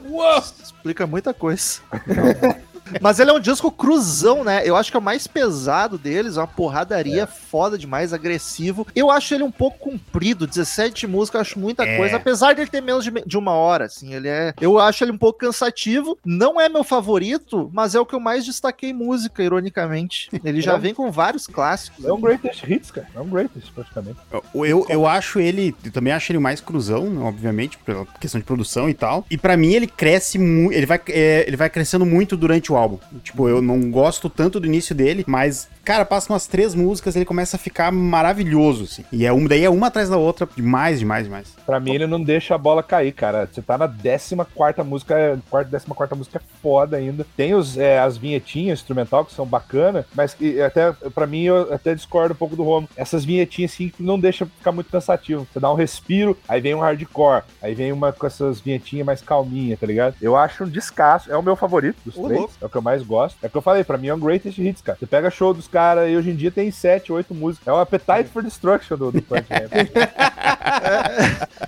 Explica muita coisa. Mas ele é um disco cruzão, né? Eu acho que é o mais pesado deles, é uma porradaria foda demais, agressivo. Eu acho ele um pouco comprido, 17 músicas, eu acho muita É. coisa, apesar de ele ter menos de, de uma hora, assim, ele é... Eu acho ele um pouco cansativo, não é meu favorito, mas é o que eu mais destaquei em música, ironicamente. Ele já vem com vários clássicos. É um greatest hits, cara. É um greatest, praticamente. Eu, eu, eu acho ele. Eu também acho ele mais cruzão, obviamente, pela questão de produção e tal. E pra mim ele cresce muito. Ele vai, é, ele vai crescendo muito durante o álbum. Tipo, eu não gosto tanto do início dele, mas, cara, passa umas três músicas ele começa a ficar maravilhoso, assim. E é um, daí é uma atrás da outra, demais, demais, demais. Pra mim, ele não deixa a bola cair, cara. Você tá na 14 música, quarta, 14 música é foda ainda. Tem os, é, as vinhetinhas instrumental que são bacanas, mas que até, pra mim, eu até discordo um pouco do Romo. Essas vinhetinhas, assim, que não deixa ficar muito cansativo. Você dá um respiro, aí vem um hardcore, aí vem uma com essas vinhetinhas mais calminha, tá ligado? Eu acho um descasso. É o meu favorito dos Ô, três. É o que eu mais gosto. É o que eu falei, pra mim é um greatest hits, cara. Você pega show dos caras e hoje em dia tem 7, 8 músicas. É o Appetite for Destruction do, do Plant.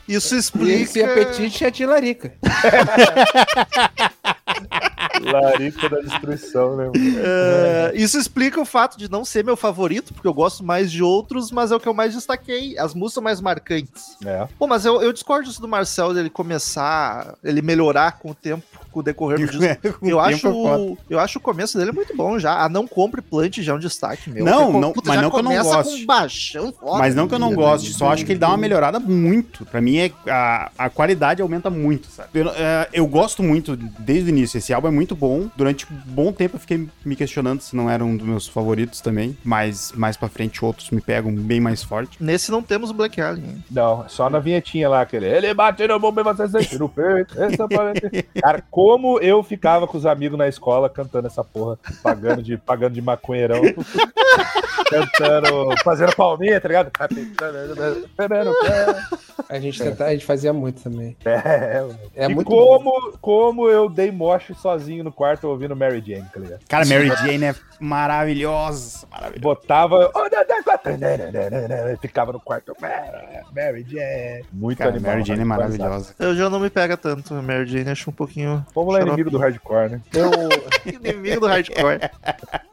Isso E explica... esse apetite é de larica. Larica da destruição, né? É, isso explica o fato de não ser meu favorito, porque eu gosto mais de outros, mas é o que eu mais destaquei. As músicas são mais marcantes. É. Pô, mas eu, eu discordo disso do Marcel dele começar, ele melhorar com o tempo. com o decorrer do disco. Eu acho, é eu acho o começo dele muito bom já. A Não Compre Plant já é um destaque meu. Não, não, puta, mas não que eu não começa goste. com baixão foda. Mas não que eu não goste, só acho que ele dá uma melhorada muito. Pra mim, é, a, a qualidade aumenta muito, sabe? Eu, é, eu gosto muito desde o início. Esse álbum é muito bom. Durante um bom tempo eu fiquei me questionando se não era um dos meus favoritos também. Mas mais pra frente outros me pegam bem mais forte. Nesse não temos o Black Alien. hein? Não, só na vinhetinha lá, aquele. Ele bate no bomba e você sente no peito. essa parede." Cara, como eu ficava com os amigos na escola cantando essa porra, pagando de, pagando de maconheirão. cantando, fazendo palminha, tá ligado? A gente, tenta- a gente fazia muito também. É, mano. É e muito como, como eu dei moche sozinho no quarto ouvindo Mary Jane, tá ligado? Cara, Mary Jane é maravilhosa. maravilhosa. Botava. Ficava no quarto. Mary Jane. Muito Cara, animal. Mary Jane é maravilhosa. Eu já não me pega tanto. Mary Jane acho um pouquinho. Vamos lá, inimigo do hardcore, né? Eu, Inimigo do hardcore.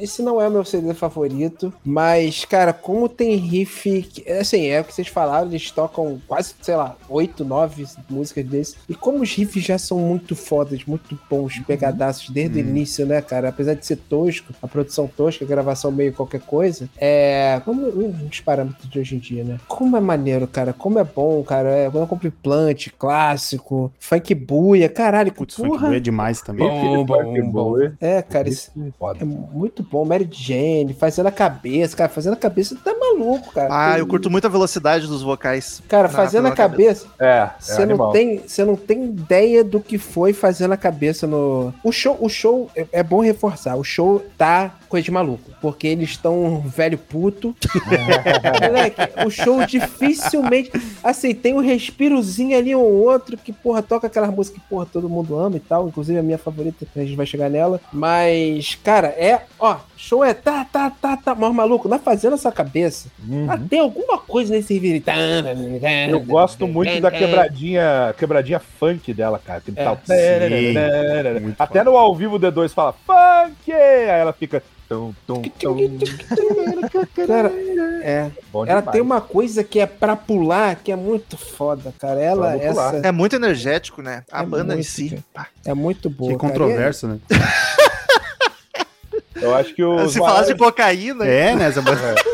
esse não é o meu CD favorito, mas, cara, como tem riff. que- Assim, é o que vocês falaram, eles tocam quase, sei lá, oito, nove músicas desses. E como os riffs já são muito fodas, muito bons, pegadaços desde o início, né, cara? Apesar de ser tosco, a produção tosca, a gravação meio qualquer coisa, é. Como uns parâmetros de hoje em dia, né? Como é maneiro, cara. Como é bom, cara. É, quando eu compro plant, clássico, funk buia, caralho, Putz, Funk porra. Blue é demais também. Bom, bom, bom. É, cara, isso Foda. é muito bom. Mary Jane, fazendo a cabeça, cara, fazendo a cabeça tá maluco, cara. Ah, Tem- eu curto muito a velocidade dos vocais. Cara, fazendo a pela cabeça, É, é você não animal. tem, você não tem ideia do que foi fazendo a cabeça no o show. O show é, é bom reforçar. O show tá coisa de maluco, porque eles estão velho puto. Moleque, o show dificilmente, assim, tem um respirozinho ali ou outro que porra toca aquela música que porra todo mundo ama e tal, inclusive a minha favorita, a gente vai chegar nela. Mas, cara, é, ó, show é tá tá tá tá, mas maluco, na fazendo essa cabeça, Uhum. ah, tem alguma coisa nesse vídeo. Eu gosto muito da quebradinha, quebradinha funk dela, cara. Aquele É. tal. Sim, Até no ao vivo o D2 fala funk! Aí ela fica. Tum, tum, tum. Cara, é. Bom Ela demais. tem uma coisa que é pra pular, que é muito foda, cara. Ela, essa. É muito energético, né? A É banda em muito, si. cara. É muito boa. Que cara. controverso, né? Eu acho que os, Se falasse de cocaína, É, né? Essa que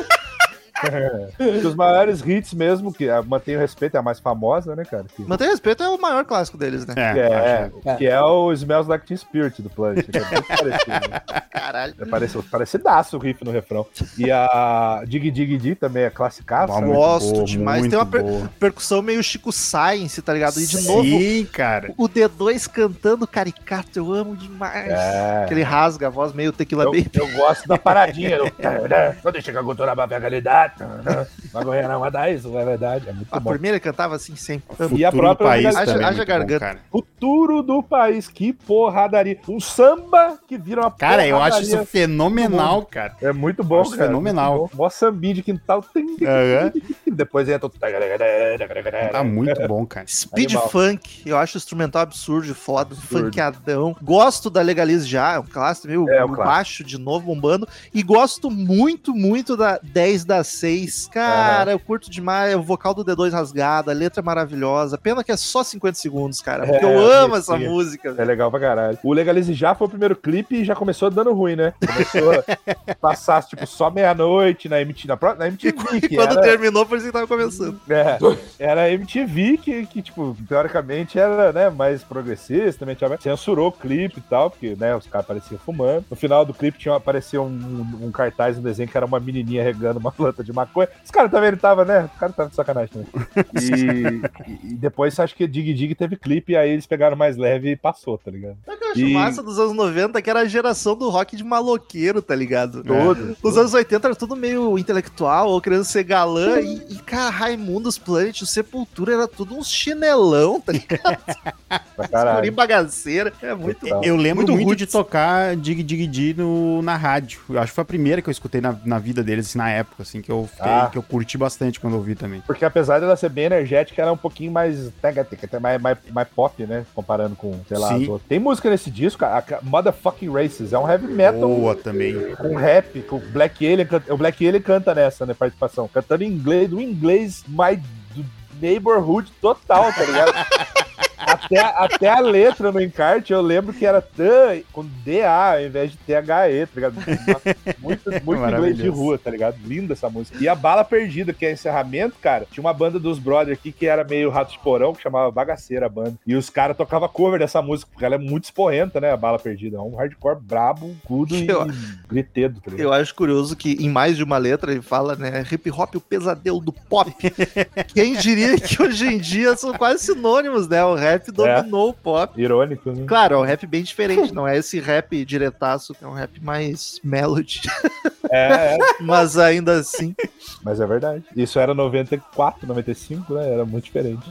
os maiores hits mesmo, que a- mantém o respeito, é a mais famosa, né, cara? Que, Manter respeito é o maior clássico deles, né? É, que é, acho- que é o Smells Like Teen Spirit do Planet. Que é muito parecido. né? Caralho. É parecido, parecidaço o riff no refrão. E a Dig Dig Dig também é classicaça. Bom, né? muito Gosto boa, demais. Tem uma per- boa. percussão meio Chico Science, tá ligado? E de novo, Sim, cara. o D2 cantando caricato, eu amo demais. É. Que ele rasga a voz meio tequila Eu, baby. eu gosto da paradinha. do- Não deixa que a cultura pra realidade. Isso, é verdade. É muito A bom. primeira cantava assim sempre. Amo. E a Futuro do própria país Haja- também é haja muito bom, garganta. cara. Futuro do país, que porradaria. Um samba que vira uma Cara, eu acho isso fenomenal, cara. É muito bom, cara. fenomenal. muito bom. Mó sambinha de quintal. Depois entra. Tá muito bom, cara. Speed Animal. funk, eu acho o instrumental absurdo, foda, funkeadão. Gosto da Legalize já, é um clássico, meio É, um o clássico. baixo de novo bombando. E gosto muito, muito da 10 da 6. Cara, eu curto demais o vocal do D2 rasgado, a letra é maravilhosa. Pena que é só 50 segundos, cara, porque É, eu amo essa música. É legal pra caralho. O Legalize já foi o primeiro clipe e já começou dando ruim, né? Começou a passar, tipo, só meia-noite na MTV. Na, na MTV, E quando era, terminou, parecia que tava começando. é, era a MTV que, que, tipo, teoricamente era, né, mais progressista, também tinha, censurou o clipe e tal, porque, né, os caras pareciam fumando. No final do clipe tinha, aparecia um, um cartaz, um desenho que era uma menininha regando uma planta de maconha. Os caras também, ele tava, né, os caras tava de sacanagem também. E, e depois, acho que Dig Dig teve clipe, e aí eles pegaram mais leve e passou, tá ligado? Sabe o que eu acho E- massa dos anos 90? Que era a geração do rock de maloqueiro, tá ligado? Todo. Nos anos 80 era tudo meio intelectual, ou querendo ser galã, e, e, cara, Raimundos Planet, o Sepultura era tudo uns chinelão, tá ligado? Escurinho bagaceira. É muito bom. Eu lembro Muito muito, de tocar Dig Dig Dig no, na rádio. Eu acho que foi a primeira que eu escutei na, na vida deles, assim, na época, assim, que eu, fiquei, Ah. que eu curti bastante quando ouvi também. Porque apesar dela ser bem energética, ela é um pouquinho mais. mais, mais, mais pop, né? Comparando com, sei lá, Sim. as outras. Tem música nesse disco, a, a Motherfucking Races. É um heavy metal Boa também. com rap, com o Black Alien. O Black Alien canta nessa, né? Participação. Cantando em inglês, do inglês mais do neighborhood total, tá ligado? Até, até a letra no encarte, eu lembro que era TAN com DA ao invés de THE, tá ligado? Muito, muito inglês de rua, tá ligado? Linda essa música. E a Bala Perdida, que é encerramento, cara, tinha uma banda dos brothers aqui que era meio rato de porão, que chamava Bagaceira a banda. E os caras tocavam cover dessa música, porque ela é muito esporrenta, né? A Bala Perdida. É um hardcore brabo, cudo e Eu- gritedo, tá ligado? Eu acho curioso que em mais de uma letra ele fala, né? Hip hop, o pesadelo do pop. Quem diria que hoje em dia são quase sinônimos, né? O rap dominou o pop. Irônico, né? Claro, é um rap bem diferente, não é esse rap diretaço, é um rap mais melody, É, é, mas ainda assim. mas é verdade. Isso era 94, 95, né? Era muito diferente.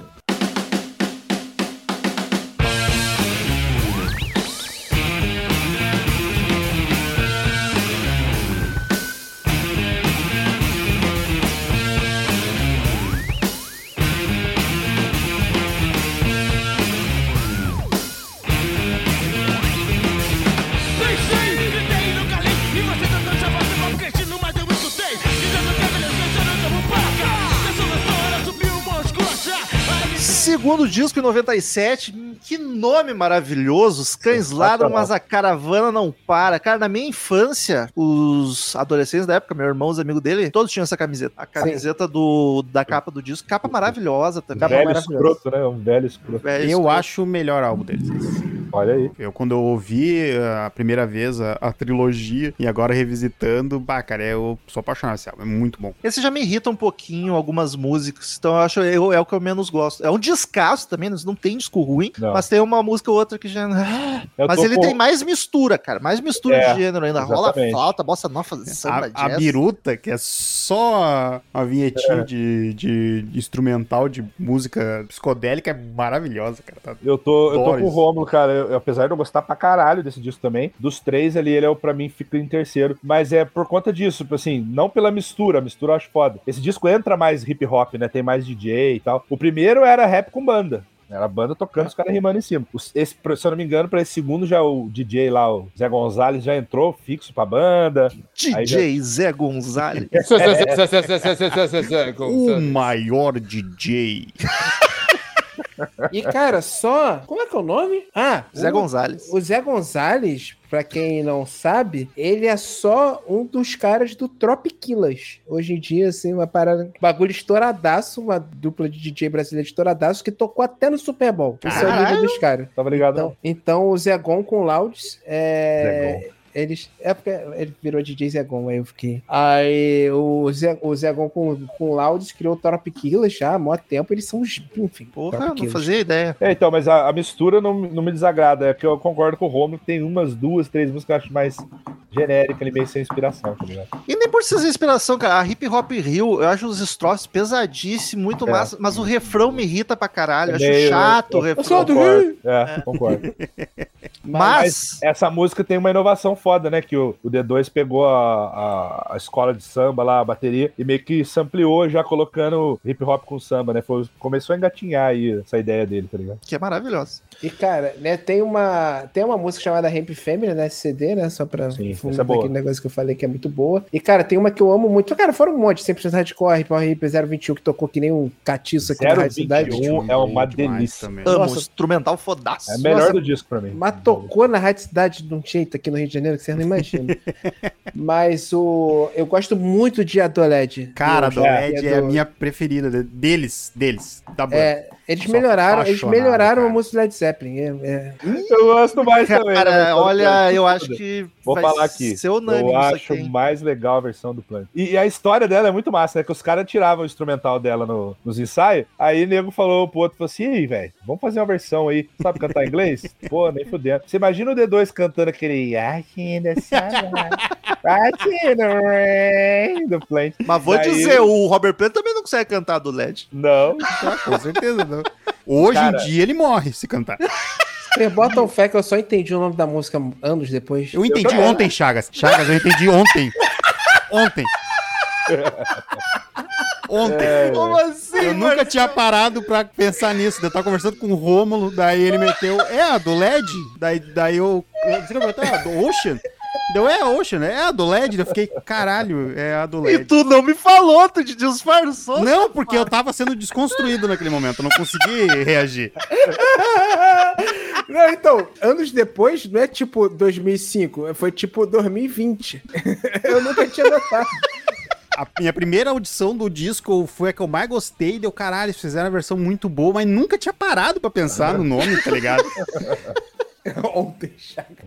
Segundo disco em 97, que nome maravilhoso. Os cães ladram, mas a caravana não para. Cara, na minha infância, os adolescentes da época, meu irmão, os amigos dele, todos tinham essa camiseta. A camiseta do, da capa do disco, capa maravilhosa também. Capa velho maravilhosa. escroto, né? Um velho escroto. Velho, Eu escroto. acho o melhor álbum deles. Esse. Olha aí. Eu, quando eu ouvi eh, a primeira vez a, a trilogia e agora revisitando, bah, cara, eu sou apaixonado nesse álbum. É muito bom. Esse já me irrita um pouquinho, algumas músicas. Então eu acho eu, é o que eu menos gosto. É um descasso também, não tem disco ruim, Não. mas tem uma música ou outra que já. Eu mas ele com- tem mais mistura, cara. Mais mistura É, de gênero ainda. Rola exatamente. flauta, bossa nova, samba, A, a jazz. Biruta, que é só a, a vinhetinha É. de, de- instrumental de música psicodélica, é maravilhosa, cara. Tá- Eu tô, eu tô com o isso. Rômulo, cara. Eu- apesar de eu gostar pra caralho desse disco também, dos três ali, ele é o pra mim fica em terceiro. Mas é por conta disso, tipo assim, não pela mistura, a mistura eu acho foda. Esse disco entra mais hip hop, né? Tem mais DJ e tal. O primeiro era rap com banda. Era a banda tocando, os caras rimando em cima. Esse, se eu não me engano, pra esse segundo já o DJ lá, o Zé Gonzalez, já entrou fixo pra banda. Aí já- DJ Zé Gonzalez. O maior DJ. E, cara, só. Como é que é o nome? Ah, Zé o- Gonzalez. O Zé Gonzalez, pra quem não sabe, ele é só um dos caras do Tropiquilas. Hoje em dia, assim, uma parada. Bagulho estouradaço, uma dupla de DJ brasileira estouradaço que tocou até no Super Bowl. Esse é o nível dos caras. Tava ligado? Então, então o Zegon com o Louds é. Eles. É porque ele virou DJ Zegon, aí eu fiquei. Aí o, Zé, o Zegon com, com o Louds criou o Tropiquilas já há mó tempo. Eles são os. Enfim. Porra, não Tropiquilas. fazia ideia. É, então, mas a, a mistura não, não me desagrada. É que eu concordo com o Romulo que tem umas, duas, três músicas que eu acho mais genérica, ali meio sem inspiração, tá ligado? E nem por ser inspiração, cara. A Hip Hop Rio, eu acho os estroços pesadíssimos, muito É. massa, mas o refrão me irrita pra caralho. Eu acho Meio- chato o eu- refrão. sou do Concordo. É, concordo. Mas, Essa música tem uma inovação foda, né? Que o, o D2 pegou a, a, a escola de samba lá, a bateria, e meio que sampleou já colocando hip hop com samba, né? Foi, começou a engatinhar aí essa ideia dele, tá ligado? que é maravilhoso. E, cara, né, tem uma, tem uma música chamada Ramp Family, né, CD, né, só pra Sim, fundo essa é boa. daquele negócio que eu falei que é muito boa. E, cara, tem uma que eu amo muito. Cara, foram um monte, sempre hardcore, Power Hip 021, que tocou que nem um catiço aqui na Rádio Cidade. 021 é uma Demais delícia. também. Amo, Nossa. instrumental fodaço. É a melhor Nossa, do disco pra mim. Mas tocou na Rádio Cidade de um jeito aqui no Rio de Janeiro que vocês não imaginam. Mas o. Eu gosto muito de Adoled. Cara, a do- Doled é a minha preferida de- deles, deles, da banda. É, eles Sou melhoraram, eles melhoraram a cara. música do Led Zeppelin. É, é. Eu gosto mais também. né? Cara, Mas olha, eu acho que Vou falar aqui. ser unânime eu acho aqui, mais legal a versão do Plant. E, e a história dela é muito massa, né? Que os caras tiravam o instrumental dela no- nos ensaios. Aí o nego falou pro outro, falou assim, ei, velho, vamos fazer uma versão aí. Sabe cantar inglês? Pô, nem fudendo. Você imagina o D2 cantando aquele I in the sunlight, right in the rain", do Plant. Mas vou Daí- dizer, o Robert Plant também não consegue cantar do LED. Não. Com certeza, não. Hoje Cara. em dia ele morre se cantar. Vocês botam fé que eu só entendi o nome da música anos depois. Eu entendi também. ontem, Chagas. Chagas, eu entendi ontem. Ontem. Ontem. Como assim, Eu nunca tinha parado pra pensar nisso. Eu tava conversando com o Rômulo, daí ele meteu. É, a do LED? Daí, daí eu. eu- Você não botou? Ah, do Ocean? Deu, é Ocean, é a do LED. Eu fiquei, caralho, é a do E LED. tu não me falou, tu te disfarçou. Não, porque eu tava sendo desconstruído naquele momento, eu não consegui reagir. Não, então, anos depois, não é tipo 2005, foi tipo 2020. Eu nunca tinha notado. A minha primeira audição do disco foi a que eu mais gostei, deu caralho, fizeram a versão muito boa, mas nunca tinha parado pra pensar no nome, tá ligado? Ontem, Chaga.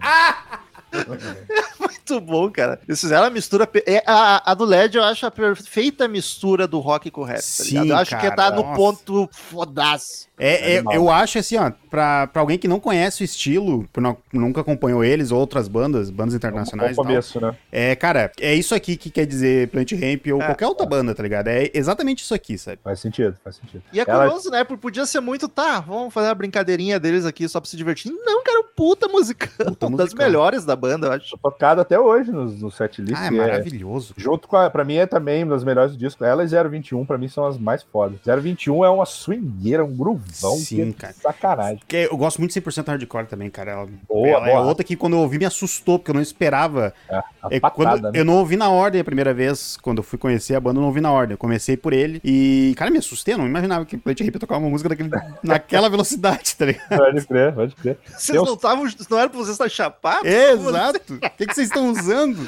Muito bom, cara. Eles fizeram a mistura. É, a, a do LED eu acho a perfeita mistura do rock com o rap. tá Sim, ligado? Eu acho que cara, tá no nossa. ponto fodaço. É, é, eu acho assim, ó, pra, pra alguém que não conhece o estilo, não- nunca acompanhou eles ou outras bandas, bandas internacionais, e tal, começo, né? é, cara, é isso aqui que quer dizer Plant Ramp ou É. qualquer outra banda, tá ligado? É exatamente isso aqui, sabe? Faz sentido, faz sentido. E é Ela- curioso, né? Porque podia ser muito, tá, vamos fazer a brincadeirinha deles aqui só pra se divertir. Não, cara, puta musicão. Puta Um das musicão. melhores da banda, eu acho. Tocado até hoje no, no setlist. Ah, é é- maravilhoso. Junto com a, pra mim é também uma das melhores do disco. Ela e 021, pra mim, são as mais fodas. 021 é uma swingueira, um gruvão. Sim, que é cara. Sacanagem. Porque eu gosto muito de 100% hardcore também, cara. Ela, Boa, ela é boa. outra que quando eu ouvi me assustou, porque eu não esperava. É, É, patada, quando, né? Eu não ouvi na ordem a primeira vez, quando eu fui conhecer a banda, eu não ouvi na ordem. Eu comecei por ele e, cara, me assustei, eu não imaginava que Plant ia tocar uma música daquele, naquela velocidade, tá ligado? Pode crer, pode crer. Vocês Eu- não estavam. Não era pra vocês estar chapados? É, exato. O que, que vocês estão usando?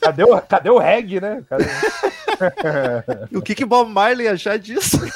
Cadê o, cadê o reggae, né? Cadê- O que que Bob Marley achar disso? Acho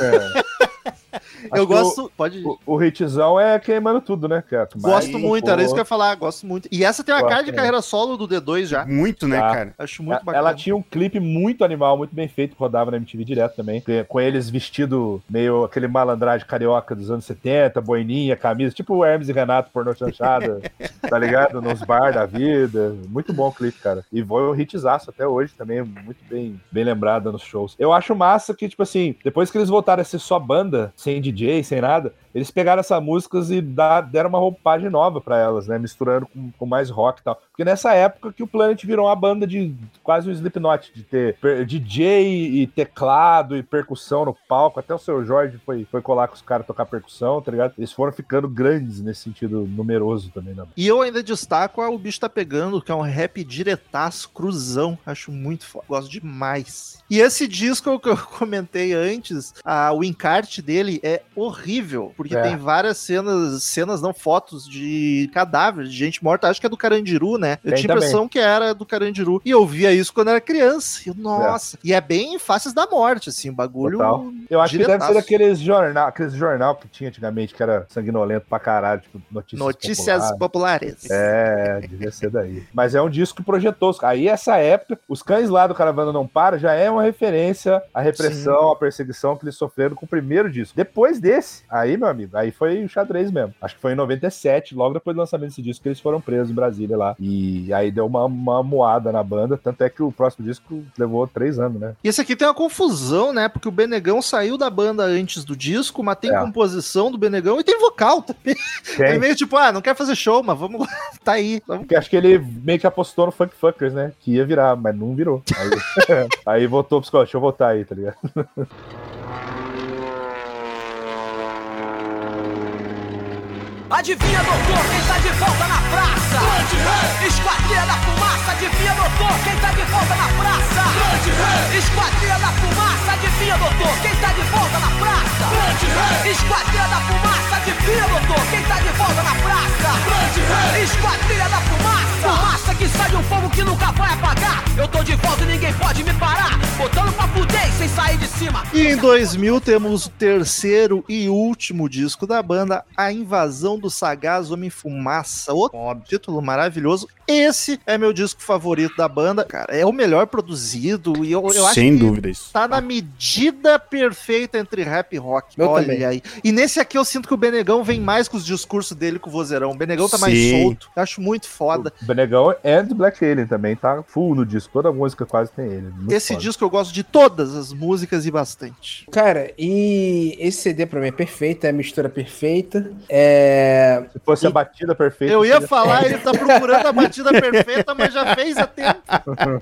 eu gosto. Pode. O, o hitzão é queimando tudo, né, cara? Gosto Mas, muito, pô, era isso que eu ia falar. Gosto muito. E essa tem uma Gosto cara de carreira solo do D2 já. Muito, né, Tá. cara? Acho muito a- bacana. Ela tinha um clipe muito animal, muito bem feito, que rodava na MTV direto também. com- eles vestido meio aquele malandragem carioca dos anos 70, boininha, camisa, tipo o Hermes e Renato pornô chanchada, tá ligado? Nos bar da vida. Muito bom o clipe, cara. E foi um hitzaço até hoje também, muito bem, bem lembrado nos shows. Eu acho massa que, tipo assim, depois que eles voltaram a ser só banda, sem DJ, sem nada, eles pegaram essas músicas e dá- deram uma roupagem nova pra elas, né? Misturando com, com mais rock e tal. Porque nessa época que o Planet virou uma banda de quase um Slipknot, de ter DJ e teclado e percussão no palco. Até o seu Jorge foi, foi colar com os caras tocar percussão, tá ligado? Eles foram ficando grandes nesse sentido numeroso também, né? E eu ainda destaco a O Bicho Tá Pegando, que é um rap diretaço, cruzão. Acho muito foda. Gosto demais. E esse disco que eu comentei antes, a, o encarte dele é horrível, porque É. tem várias cenas, cenas não, fotos de cadáveres, de gente morta. Acho que é do Carandiru, né? Eu Tem tinha a impressão que era do Carandiru. E eu via isso quando era criança. Eu, nossa. E é bem faces da morte, assim, o bagulho. Total. Eu acho que deve diretaço. ser daqueles jornal, aqueles jornal que tinha antigamente, que era sanguinolento pra caralho, tipo notícias, Notícias populares. populares. É, devia ser daí. Mas é um disco que projetou. Aí, essa época, os cães lá do Caravana Não Para já é uma referência à repressão, à perseguição que eles sofreram com o primeiro disco. Depois desse, aí, meu amigo, aí foi o xadrez mesmo. Acho que foi em 97, logo depois do lançamento desse disco, que eles foram presos em Brasília lá. E aí deu uma, uma moada na banda. Tanto é que o próximo disco levou três anos, né? E esse aqui tem uma confusão, né? Porque o Benegão saiu da banda antes do disco, mas tem É. composição do Benegão e tem vocal também. É Tem. meio tipo, ah, não quer fazer show, mas vamos lá, tá aí. Vamos... Porque acho que ele meio que apostou no Funk Fuckers, né? Que ia virar, mas não virou. Aí, aí voltou pros deixa eu voltar aí, tá ligado? Adivinha, doutor, quem tá de volta na praça? Esquadrilha da fumaça, adivinha, doutor, quem tá de volta na praça? Esquadrilha da fumaça, adivinha, doutor, quem tá de volta na praça? Esquadrilha da fumaça, adivinha, doutor, quem tá de volta na praça? Esquadrilha da fumaça, fumaça que sai de um fogo que nunca vai apagar. Eu tô de volta e ninguém pode me parar. Botando pra fuder sem sair de cima. E em 2000 temos o terceiro e último disco da banda, A Invasão do Sagaz Homem Fumaça. Outro título maravilhoso. Esse é meu disco favorito da banda, cara. É o melhor produzido e eu, eu acho Sem que dúvida isso. tá na medida perfeita entre rap e rock. Eu Olha também. aí. E nesse aqui eu sinto que o Benegão vem mais com os discursos dele com o vozeirão. O Benegão tá mais Sim. solto. Eu acho muito foda. O Benegão and Black Alien também tá full no disco. Toda música quase tem ele. Muito Esse foda. disco eu gosto de todas as músicas e bastante. Cara, e esse CD pra mim é perfeito, é a mistura perfeita. É. Se fosse a batida perfeita. Eu ia seria- falar, ele tá procurando a batida perfeita, mas já fez a tempo.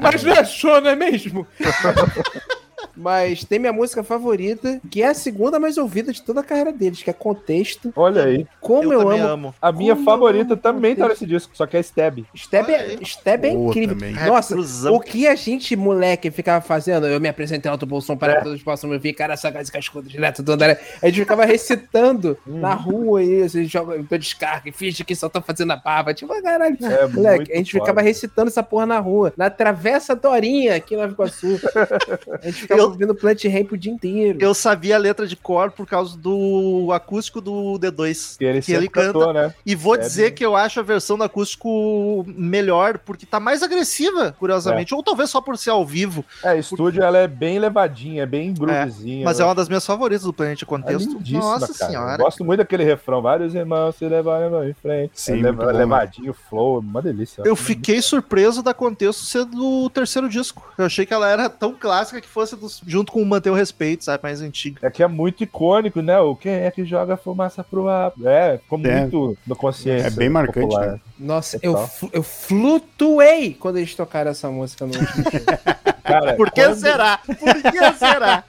Mas não achou, não é mesmo? Mas tem minha música favorita, que é a segunda mais ouvida de toda a carreira deles, que é Contexto. Olha aí. Como Eu eu, amo. amo. A minha Como favorita também tá Contexto. nesse disco, só que é Stab. Stab é. Stab é incrível. também. Nossa, o que a gente, moleque, ficava fazendo, eu me apresentei alto bolsão É. para que todos possam me ouvir, cara, sagaz e cascudo direto do André. A gente ficava recitando Uhum. na rua isso, a gente joga, eu descarga e finge que só tô fazendo a barba. Tipo, ah, caralho. É Moleque, a gente foda. ficava recitando essa porra na rua, na Travessa Dorinha, aqui em Nova Iguaçu. A gente ficava Eu- ouvindo Plant Ramp o dia inteiro. Eu sabia a letra de cor por causa do acústico do D2. Que ele que ele sempre cantou, né? E vou É, dizer que eu acho a versão do acústico melhor, porque tá mais agressiva, curiosamente. Ou talvez só por ser ao vivo. É, estúdio ela é bem levadinha, é bem groovezinha. Mas né? é uma das minhas favoritas do Planet É Contexto. lindíssima, Nossa cara. Eu senhora. gosto muito daquele refrão. Vários irmãos se levaram em frente. Sim, é leva- né? levadinho, flow, uma delícia. Eu fiquei surpreso da Contexto ser do terceiro disco. Eu achei que ela era tão clássica que fosse junto com o Manter o Respeito, sabe? Mais antiga. É que é muito icônico, né? O quem é que joga fumaça pro ar? É, ficou É. muito no consciência. É bem marcante, popular. né? Nossa, eu, Total. flu- eu flutuei quando eles tocaram essa música no último. Cara, Por que quando- será? Por que será?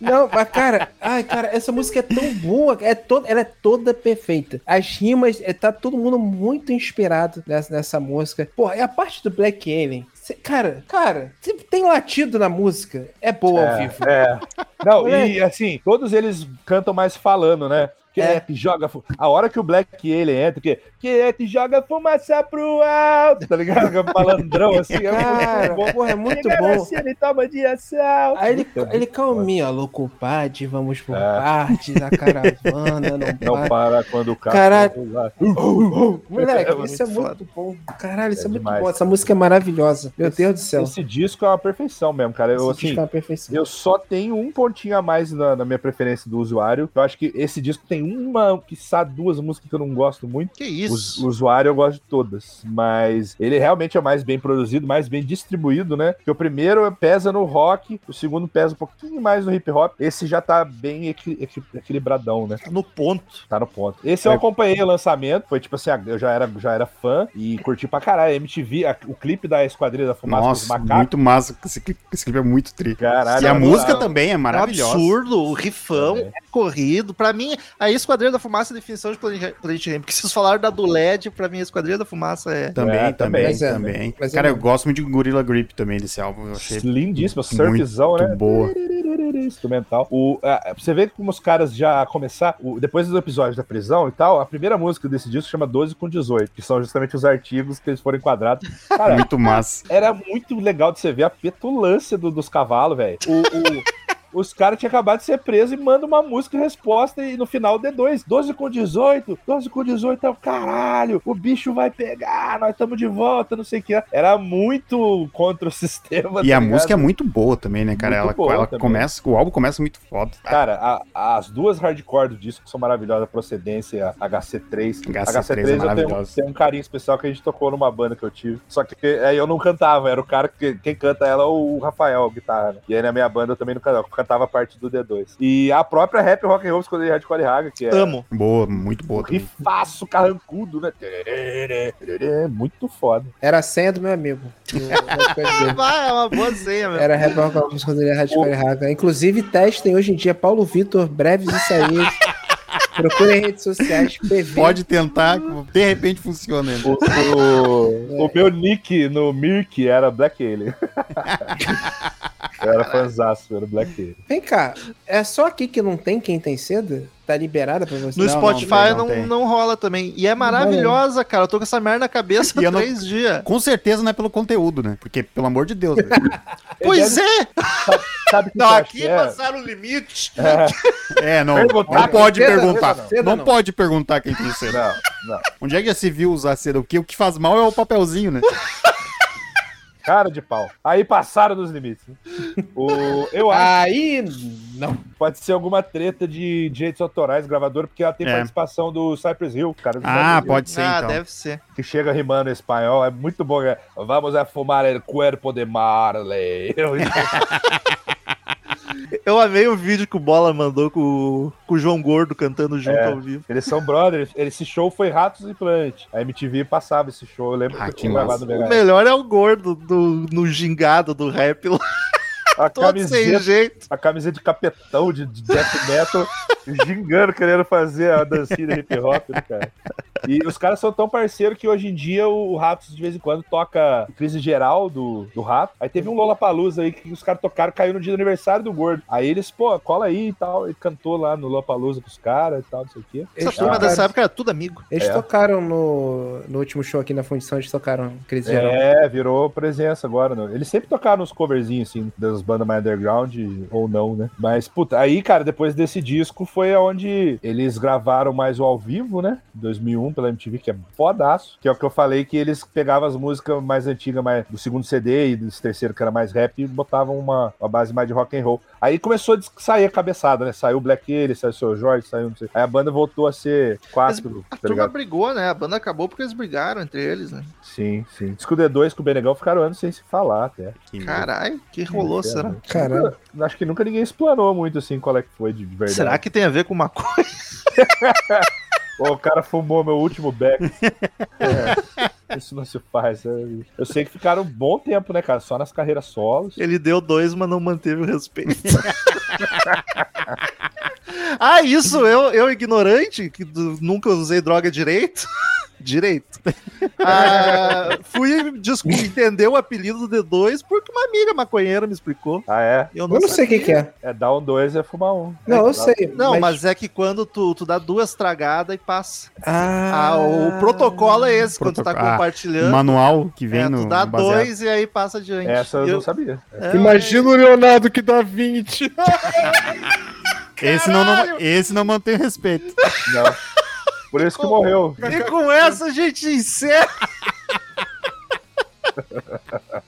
Não, mas cara, ai, cara, essa música é tão boa, é toda, ela é toda perfeita. As rimas, é, tá todo mundo muito inspirado nessa, nessa música. Porra, e a parte do Black Alien, cara, cara, tem latido na música, é boa ao vivo. É. Não, e assim, todos eles cantam mais falando, né? Quem é, É. que joga. A hora que o Black ele entra, que é que joga fumaça pro alto, tá ligado? Falandrão assim, é Cara, muito bom. porra, é muito bom. na cena e toma de ação. Aí ele, Muito ele calminha, louco padre, vamos por É. parte da caravana, não, Não para. para quando o carro. Caralho. lá. Moleque, É isso é muito bom. Caralho, isso é, É muito demais. bom. Essa música é maravilhosa. Meu Deus do céu. Esse disco é uma perfeição mesmo, cara. Eu, Esse assim, disco é uma perfeição. Eu só tenho um pontinho a mais na, na minha preferência do usuário. Eu acho que esse disco tem uma, que duas músicas que eu não gosto muito. Que isso? O usuário eu gosto de todas, mas ele realmente é mais bem produzido, mais bem distribuído, né? Porque o primeiro pesa no rock, o segundo pesa um pouquinho mais no hip hop. Esse já tá bem equi- equi- equilibradão, né? No ponto. Tá no ponto. Esse eu É. acompanhei o lançamento, foi tipo assim, eu já era, já era fã e curti pra caralho. MTV, a- o clipe da Esquadrilha da Fumaça dos Nossa, Macacos. muito massa. Esse clipe, esse clipe é muito tri. Caralho, E a eu música adorava. também é É um maravilhosa. absurdo, o rifão, É. é corrido. Pra mim, a Esquadrilha da Fumaça é a definição de Planet Ramp. Porque vocês falaram da do LED, pra mim a Esquadrilha da Fumaça é... Também, É, também, também. Mas é, também. mas é Cara, eu gosto muito de Gorilla Grip também desse álbum. Eu achei Lindíssima, surfzão, muito né? boa. Instrumental. O, ah, pra você vê como os caras já começar, o- depois do episódio da prisão e tal, a primeira música desse disco chama 12 com 18, que são justamente os artigos que eles foram enquadrados. Cara, Muito massa. era muito legal de você ver a petulância do- dos cavalos, velho. O- o- Os caras tinham acabado de ser presos e mandam uma música resposta e no final D2, 12 com 18, 12 com 18 é o caralho, o bicho vai pegar, nós estamos de volta, não sei o que. Era muito contra o sistema. E tá a ligado? música é muito boa também, né, cara? Muito Ela, boa ela também. começa, o álbum começa muito foda. Cara, a- as duas hardcore do disco são maravilhosas, a Procedência, a HC3. HC3 é eu tenho, maravilhosa. tenho um carinho especial que a gente tocou numa banda que eu tive. Só que aí eu não cantava, era o cara que quem canta ela é o Rafael, guitarra. né? E aí na minha banda eu também não cantava, cantava a parte do D2. E a própria Rap Rock and Roll escolhi Hardcore Raga, que é Amo. Boa, muito boa rifaço carrancudo, né? Tererê, Muito foda. Era a senha do meu amigo. Ah, é uma boa senha, meu. Era rap rock quando ele era Hardcore Raga. Inclusive, testem hoje em dia Paulo Vitor, breves e saídas. Procurem em redes sociais, PV. Pode tentar, de repente funciona. ainda. O, o, o meu nick no Mirk era Black Alien. eu era fanzaço, era Black. Vem cá, é só aqui que não tem quem tem seda? Tá liberada pra você? No Não, não Spotify tem, não, não não, rola também. E é maravilhosa, cara. Eu tô com essa merda na cabeça há não- três dias. Com certeza não é pelo conteúdo, né? Porque, pelo amor de Deus, velho. Pois é! Sabe que Não, aqui é? passaram o limite. É, não, Perguntar não pode Seda, perguntar. seda, Não não. pode perguntar quem tem seda. Não, não. Onde é que já se viu usar seda? O que, o que faz mal é o papelzinho, né? Cara de pau. Aí passaram dos limites. né? O, eu acho Aí, não. pode ser alguma treta de direitos autorais, gravador, porque ela tem É. participação do Cypress Hill, cara. do Ah, Cypress Hill, pode ser, ah, então. deve ser. Que chega rimando em espanhol, é muito bom. É, Vamos a fumar el cuerpo de Marley. Eu- amei o vídeo que o Bola mandou com, o- com o João Gordo cantando junto É. ao vivo. Eles são brothers. Esse show foi Ratos e Plant. A MTV passava esse show. Eu lembro Ah, que eu que gravado O melhor é o Gordo do, no gingado do rap. lá. A Todo sem camiseta, jeito. a camiseta de capetão de, de death metal, gingando, querendo fazer a dancinha do hip hop, né, cara? E os caras são tão parceiros que hoje em dia o Ratos de vez em quando toca crise geral do, do Rato. Aí teve um Lollapalooza aí que os caras tocaram, caiu no dia do aniversário do Gordo. Aí eles, pô, cola aí e tal. Ele cantou lá no Lollapalooza com os caras e tal, não sei o quê. Essa turma dessa época era tudo amigo. Eles É. tocaram no, no último show aqui na Fundição, eles tocaram Crise Geral. É, virou presença agora. Né? Eles sempre tocaram uns coverzinhos, assim, das bandas mais underground, ou não, né? Mas, puta, aí, cara, depois desse disco foi onde eles gravaram mais o ao vivo, né? 2001 pela MTV, que é fodaço. Que é o que eu falei, que eles pegavam as músicas mais antigas, mais do segundo CD e desse terceiro, que era mais rap, e botavam uma, uma base mais de rock and roll. Aí começou a sair a cabeçada, né? Saiu o Black Alien, saiu o Seu Jorge, saiu não sei. Aí a banda voltou a ser quatro, A tá turma ligado? brigou, né? A banda acabou porque eles brigaram entre eles, né? Sim, sim. Diz que o D2 com o Benegão ficaram anos sem se falar até. Caralho, que rolou, É, será? né? Caramba. Nunca- Acho que nunca ninguém explanou muito assim qual é que foi de verdade. Será que tem a ver com uma coisa? Pô, o cara fumou meu último beck. É, isso não se faz. é. Eu sei que ficaram um bom tempo, né, cara? Só nas carreiras solos. Ele deu dois, mas não manteve o respeito. ah, isso, eu, eu ignorante, que nunca usei droga direito. Direito. Ah, fui entender o apelido do D2 porque uma amiga maconheira me explicou. Ah, é? Eu Eu não sei o que, que é. É dar um dois é fumar um. Não, É, eu sei. Não, mas... é que quando tu, tu dá duas tragadas e passa. Ah, Ah, o protocolo é esse, quando tu tá. Ah, compartilhando. manual que vem é, no tu dá no dois e aí passa adiante. Essa eu Eu- não sabia. É, Imagina o Leonardo que dá 20. Esse não, não- esse não mantém respeito. Não. Por isso que morreu. E com essa a gente encerra.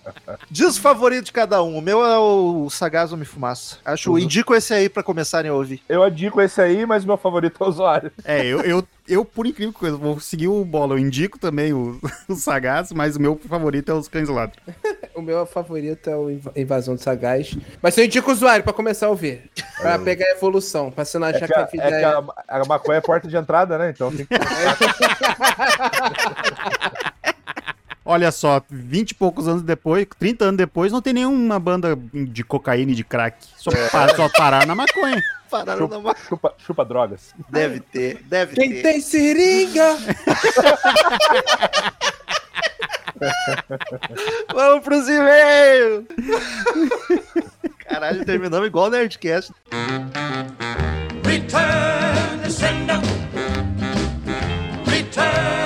Diz o favorito de cada um. O meu é o Sagaz Homem Fumaça. Acho, indico esse aí pra começarem a ouvir. Eu indico esse aí, mas meu favorito é o usuário. É, eu, eu, eu, por incrível que coisa, vou seguir o bola. Eu indico também o, o Sagaz, mas o meu favorito é os cães ladros. O meu favorito é o Inv- Invasão do Sagaz. Mas eu indico o usuário pra começar a ouvir. Pra pegar a evolução. Pra você não É achar que, que, a, a vida é que é... a, a maconha é a porta de entrada, né? Então tem que. Olha só, 20 e poucos anos depois, 30 anos depois, não tem nenhuma banda de cocaína e de crack. Só, pa- só parar na maconha. Pararam na chupa, chupa, chupa drogas. Deve ter, deve Quem ter. tem seringa? Vamos pros e-mails! Caralho, terminamos igual o Nerdcast. Return to sender. Return.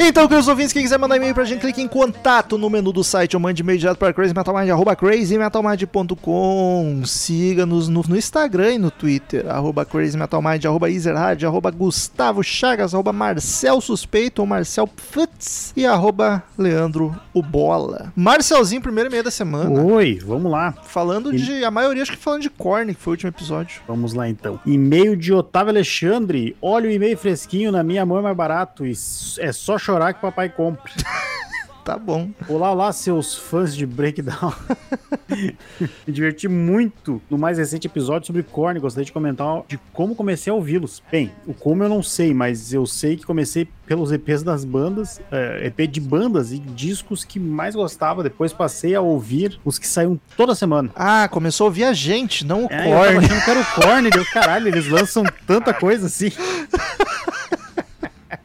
Então, queridos ouvintes, quem quiser mandar e-mail pra gente, clique em contato no menu do site ou mande e-mail direto para crazymetalmind, arroba crazymetalmind.com. Siga-nos no, no Instagram e no Twitter, arroba crazymetalmind, arroba ezerhard, arroba Gustavo Chagas, arroba Marcel Suspeito ou Marcel Pfutz e arroba Leandro o Bola. Marcelzinho, primeiro e-mail da semana. Oi, vamos lá. Falando de, a maioria acho que falando de Korn, que foi o último episódio. Vamos lá então. E-mail de Otávio Alexandre. Olha o e-mail fresquinho na minha mão é mais barato. E é só chorar que papai compra. Tá bom. Olá, olá, seus fãs de Breakdown. Me diverti muito no mais recente episódio sobre Korn. Gostaria de comentar de como comecei a ouvi-los. Bem, o como eu não sei, mas eu sei que comecei pelos EPs das bandas, é, EP de bandas e discos que mais gostava. Depois passei a ouvir os que saíam toda semana. Ah, começou a ouvir a gente, não o É, eu tava Korn. achando que era o Korn, deu caralho, eles lançam tanta coisa assim.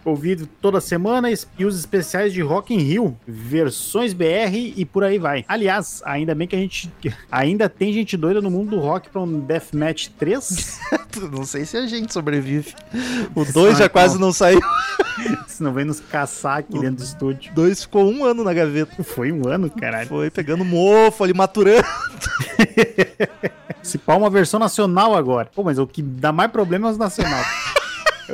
Ouvido toda semana e os especiais de Rock in Rio, versões BR e por aí vai. Aliás, ainda bem que a gente ainda tem gente doida no mundo do rock pra um Deathmatch 3. Não sei se a gente sobrevive. O 2 já quase não saiu. Senão vem nos caçar aqui dentro do estúdio. O 2 ficou um ano na gaveta. Foi um ano, caralho. Foi pegando mofo ali, maturando. Se pá uma versão nacional agora. Pô, mas o que dá mais problema é os nacional.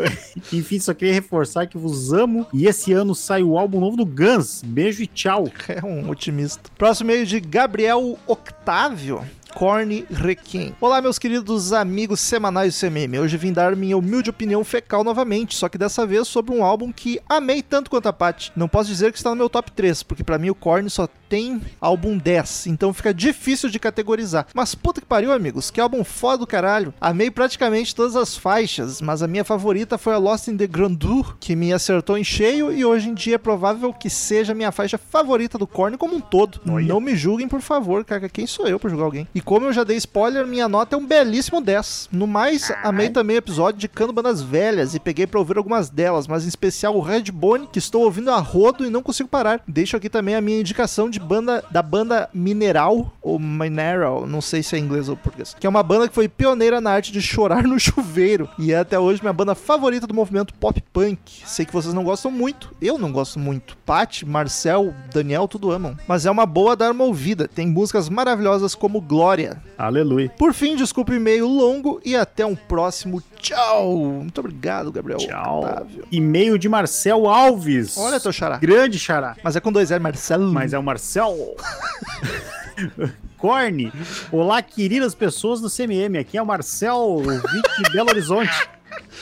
Enfim, só queria reforçar que vos amo. E esse ano sai o álbum novo do Guns. Beijo e tchau. É um otimista. Próximo meio de Gabriel Octávio. Corny Requiem. Olá, meus queridos amigos semanais do CMM. Hoje vim dar minha humilde opinião fecal novamente, só que dessa vez sobre um álbum que amei tanto quanto a Paty. Não posso dizer que está no meu top 3, porque pra mim o Korn só tem álbum 10, então fica difícil de categorizar. Mas puta que pariu, amigos, que álbum foda do caralho. Amei praticamente todas as faixas, mas a minha favorita foi a Lost in the Grandeur, que me acertou em cheio e hoje em dia é provável que seja a minha faixa favorita do Korn como um todo. Não me julguem, por favor, cara, quem sou eu pra julgar alguém? E como eu já dei spoiler, minha nota é um belíssimo 10. No mais, amei também o episódio de Bandas Velhas e peguei pra ouvir algumas delas, mas em especial o Redbone, que estou ouvindo a rodo e não consigo parar. Deixo aqui também a minha indicação de banda da banda Mineral, ou Mineral, não sei se é inglês ou português, que é uma banda que foi pioneira na arte de chorar no chuveiro e é até hoje minha banda favorita do movimento pop punk. Sei que vocês não gostam muito, eu não gosto muito. Pat, Marcel, Daniel, tudo amam. Mas é uma boa dar uma ouvida. Tem músicas maravilhosas como Glória. Aleluia. Por fim, desculpe o e-mail longo e até um próximo tchau. Muito obrigado, Gabriel. Tchau. Otávio. E-mail de Marcel Alves. Olha, teu xará. Grande xará. Mas é com dois L, Marcelo. Mas é o Marcel. Corne. Olá, queridas pessoas do CMM. Aqui é o Marcel, ouvinte de Belo Horizonte.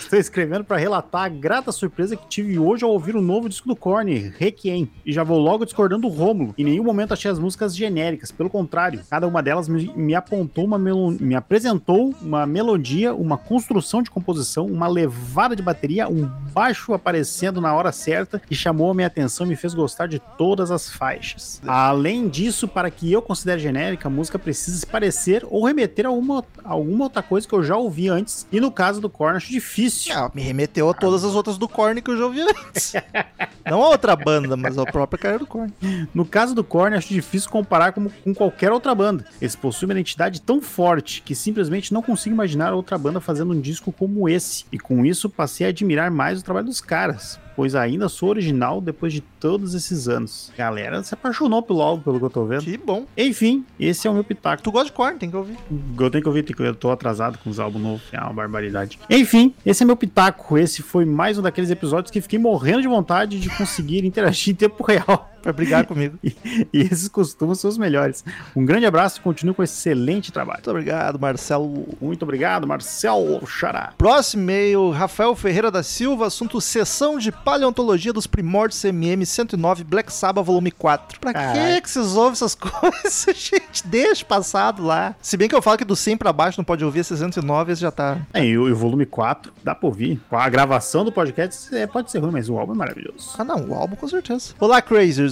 Estou escrevendo para relatar a grata surpresa que tive hoje ao ouvir o novo disco do Korn, Requiem. E já vou logo discordando do Rômulo. Em nenhum momento achei as músicas genéricas. Pelo contrário, cada uma delas me, me apontou uma melo- me apresentou uma melodia, uma construção de composição, uma levada de bateria, um baixo aparecendo na hora certa que chamou a minha atenção e me fez gostar de todas as faixas. Além disso, para que eu considere genérica, a música precisa se parecer ou remeter a uma, a alguma outra coisa que eu já ouvi antes. E no caso do Korn, acho difícil. Ah, me remeteu a todas as outras do Korn que eu já ouvi antes. não a outra banda, mas a própria carreira do Korn. No caso do Korn, acho difícil comparar com, com qualquer outra banda. Eles possuem uma identidade tão forte que simplesmente não consigo imaginar outra banda fazendo um disco como esse. E com isso passei a admirar mais o trabalho dos caras. Pois ainda sou original depois de todos esses anos. Galera se apaixonou pelo álbum, pelo que eu tô vendo. Que bom. Enfim, esse é o meu pitaco. Tu gosta de Korn, tem que ouvir. Eu tenho que ouvir, tenho que ouvir. Eu tô atrasado com os álbuns novos. É uma barbaridade. Enfim, esse é meu pitaco. Esse foi mais um daqueles episódios que fiquei morrendo de vontade de conseguir interagir em tempo real. Pra brigar comigo. E, e esses costumam ser os melhores. Um grande abraço e continue com esse excelente trabalho. Muito obrigado, Marcelo. Muito obrigado, Marcel Xará. Próximo e-mail, Rafael Ferreira da Silva, assunto Sessão de Paleontologia dos Primórdios CMM 109, Black Sabbath, volume 4. Pra Caraca. que que vocês ouvem essas coisas, gente? Deixa passado lá. Se bem que eu falo que do 100 pra baixo não pode ouvir, 609 esse já tá... É, e o, e o volume 4, dá pra ouvir. A gravação do podcast é, pode ser ruim, mas o álbum é maravilhoso. Ah não, o álbum com certeza. Olá,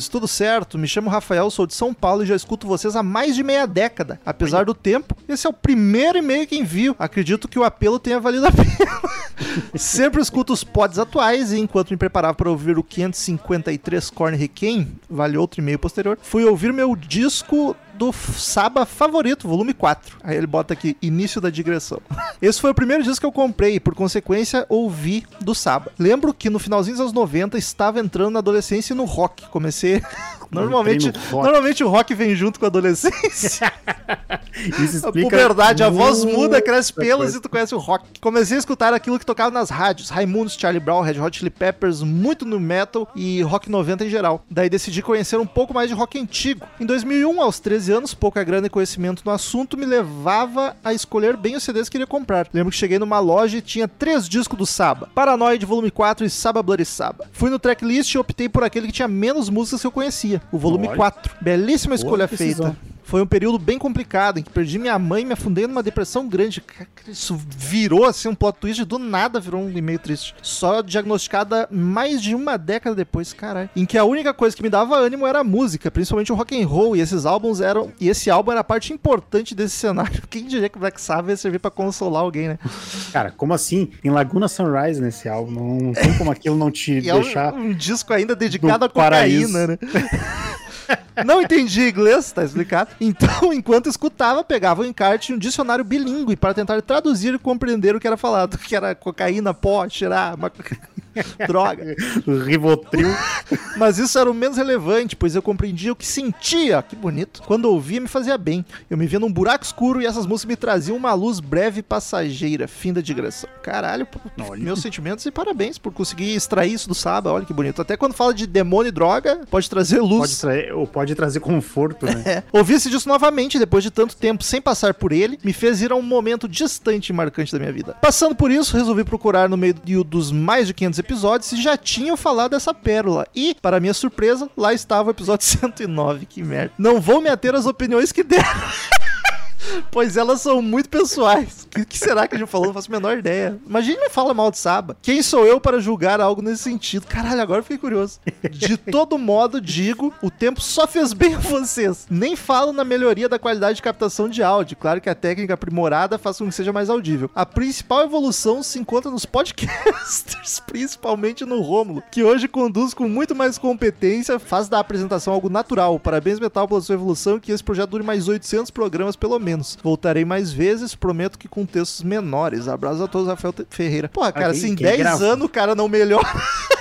Tudo certo? Me chamo Rafael, sou de São Paulo e já escuto vocês há mais de meia década. Apesar do tempo, esse é o primeiro e-mail que envio. Acredito que o apelo tenha valido a pena. Sempre escuto os pods atuais e enquanto me preparava para ouvir o 553 Corn Requiem, vale outro e-mail posterior, fui ouvir meu disco do Saba favorito, volume 4. Aí ele bota aqui, início da digressão. Esse foi o primeiro disco que eu comprei e, por consequência, ouvi do Saba. Lembro que no finalzinho dos anos 90 estava entrando na adolescência e no rock. Comecei. Normalmente, entrei no rock. normalmente o rock vem junto com a adolescência. Isso A explica. puberdade, a voz muda, cresce pelos e tu conhece o rock. Comecei a escutar aquilo que tocava nas rádios: Raimundos, Charlie Brown, Red Hot Chili Peppers, muito no metal e rock 90 em geral. Daí decidi conhecer um pouco mais de rock antigo. Em 2001, aos 13 anos, pouca grana e conhecimento no assunto me levava a escolher bem os CDs que queria comprar. Lembro que cheguei numa loja e tinha três discos do Saba: Paranoid, volume 4 e Saba Bloody Saba. Fui no tracklist e optei por aquele que tinha menos músicas que eu conhecia: o volume Olha. 4. Belíssima escolha decisão. feita. Foi um período bem complicado, em que perdi minha mãe e me afundei numa depressão grande. Isso virou assim um plot twist, do nada virou um e-mail triste. Só diagnosticada mais de uma década depois, caralho. Em que a única coisa que me dava ânimo era a música, principalmente o rock and roll, e esses álbuns eram. E esse álbum era parte importante desse cenário. Quem diria que o Black Sabbath ia servir pra consolar alguém, né? Cara, como assim? Tem Laguna Sunrise nesse álbum. Não, tem como aquilo não te E é um, deixar. um disco ainda dedicado do à cocaína, paraíso. né? Não entendi inglês, tá explicado. Então, enquanto escutava, pegava o encarte e um dicionário bilíngue para tentar traduzir e compreender o que era falado, que era cocaína, pó, cheirar. maco- Droga. Rivotril. Mas isso era o menos relevante, pois eu compreendia o que sentia, que bonito. Quando ouvia, me fazia bem. Eu me via num buraco escuro e essas músicas me traziam uma luz breve e passageira, fim da digressão. Caralho, pô, meus sentimentos e parabéns por conseguir extrair isso do Saba, olha que bonito. Até quando fala de demônio e droga, pode trazer luz. Pode trazer, ou pode trazer conforto, né? É. Ouvir esse disco novamente, depois de tanto tempo sem passar por ele, me fez ir a um momento distante e marcante da minha vida. Passando por isso, resolvi procurar no meio do- dos mais de 500 episódios se já tinham falado dessa pérola. E, para minha surpresa, lá estava o episódio 109. Que merda. Não vou me ater às opiniões que deram. Pois elas são muito pessoais. O que, que será que a gente falou? Não faço a menor ideia. Imagina me fala mal de Saba. Quem sou eu para julgar algo nesse sentido? Caralho, agora eu fiquei curioso. De todo modo, digo, o tempo só fez bem a vocês. Nem falo na melhoria da qualidade de captação de áudio. Claro que a técnica aprimorada faz com que seja mais audível. A principal evolução se encontra nos podcasters, principalmente no Rômulo, que hoje conduz com muito mais competência, faz da apresentação algo natural. Parabéns, Metal, pela sua evolução e que esse projeto dure mais 800 programas pelo menos. Voltarei mais vezes, prometo que com textos menores. Abraço a todos, Rafael Ferreira. Porra, cara, quem 10 grava? anos o cara não melhora.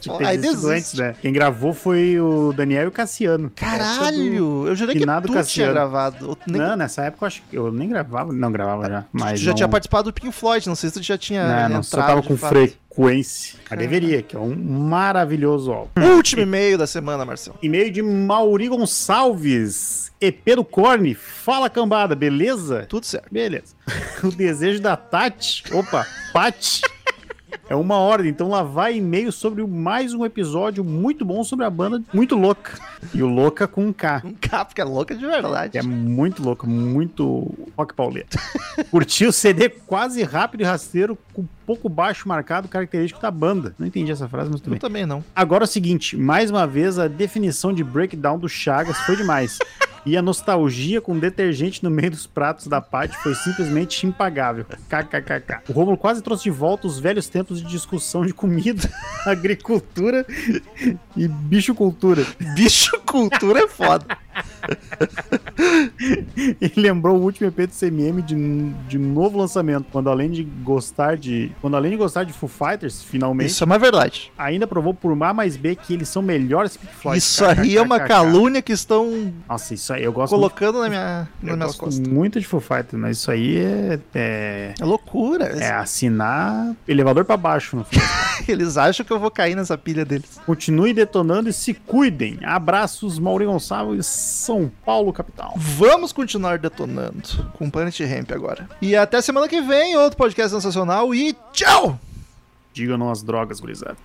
Tinha que ter Aí desiste. antes, né? Quem gravou foi o Daniel e o Cassiano. Caralho, eu jurei que Finado tu tinha Cassiano. gravado. Eu nem- Não, nessa época eu acho que eu nem gravava. Não, gravava já. Mas tu já não, tinha participado do Pink Floyd, não sei se tu já tinha. Não, não, só tava de com fato. frequência. Mas deveria, que é um maravilhoso álbum. Último e-mail da semana, Marcelo. E-mail de Mauri Gonçalves, EP do Corne. Fala cambada, beleza? Tudo certo. Beleza. O desejo da Tati, opa, Pati, é uma ordem. Então lá vai e-mail sobre mais um episódio muito bom sobre a banda Muito Louca. E o Louca com um K. Um capo que é louca de verdade. É muito louco, muito rock pauleta. Curti o CD quase rápido e rasteiro, com pouco baixo marcado, característico da banda. Não entendi essa frase, mas tudo Eu bem. também não. Agora é o seguinte, mais uma vez a definição de breakdown do Chagas foi demais. E a nostalgia com detergente no meio dos pratos da Paty foi simplesmente impagável. KKKK. O Romulo quase trouxe de volta os velhos tempos de discussão de comida, agricultura e bichocultura. Bicho cultura é foda. E lembrou o último EP do CMM de, de novo lançamento, quando além de gostar de, quando além de gostar de Foo Fighters, finalmente, Isso é uma verdade. ainda provou por A mais B que eles são melhores que Pink Floyd. Isso aí é uma calúnia que estão Nossa, isso aí eu gosto colocando na minha, muito, nas eu minhas gosto costas. muito de Foo Fighters, mas isso aí é, é, É loucura. é assinar elevador pra baixo. No final. Eles acham que eu vou cair nessa pilha deles. Continue detonando e se cuidem. Abraços, Mauri Gonçalves, São Paulo, capital. Vamos continuar detonando com Planet Ramp agora. E até semana que vem, outro podcast sensacional e tchau! Digam não as drogas, gurizada.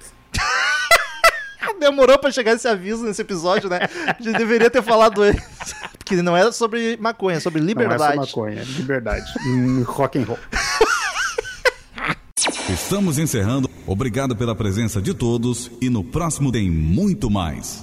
Demorou pra chegar esse aviso nesse episódio, né? A gente deveria ter falado antes. Porque não é sobre maconha, é sobre Não é liberdade. só maconha, é liberdade. Hum, rock and roll. Estamos encerrando. Obrigado pela presença de todos e no próximo tem muito mais.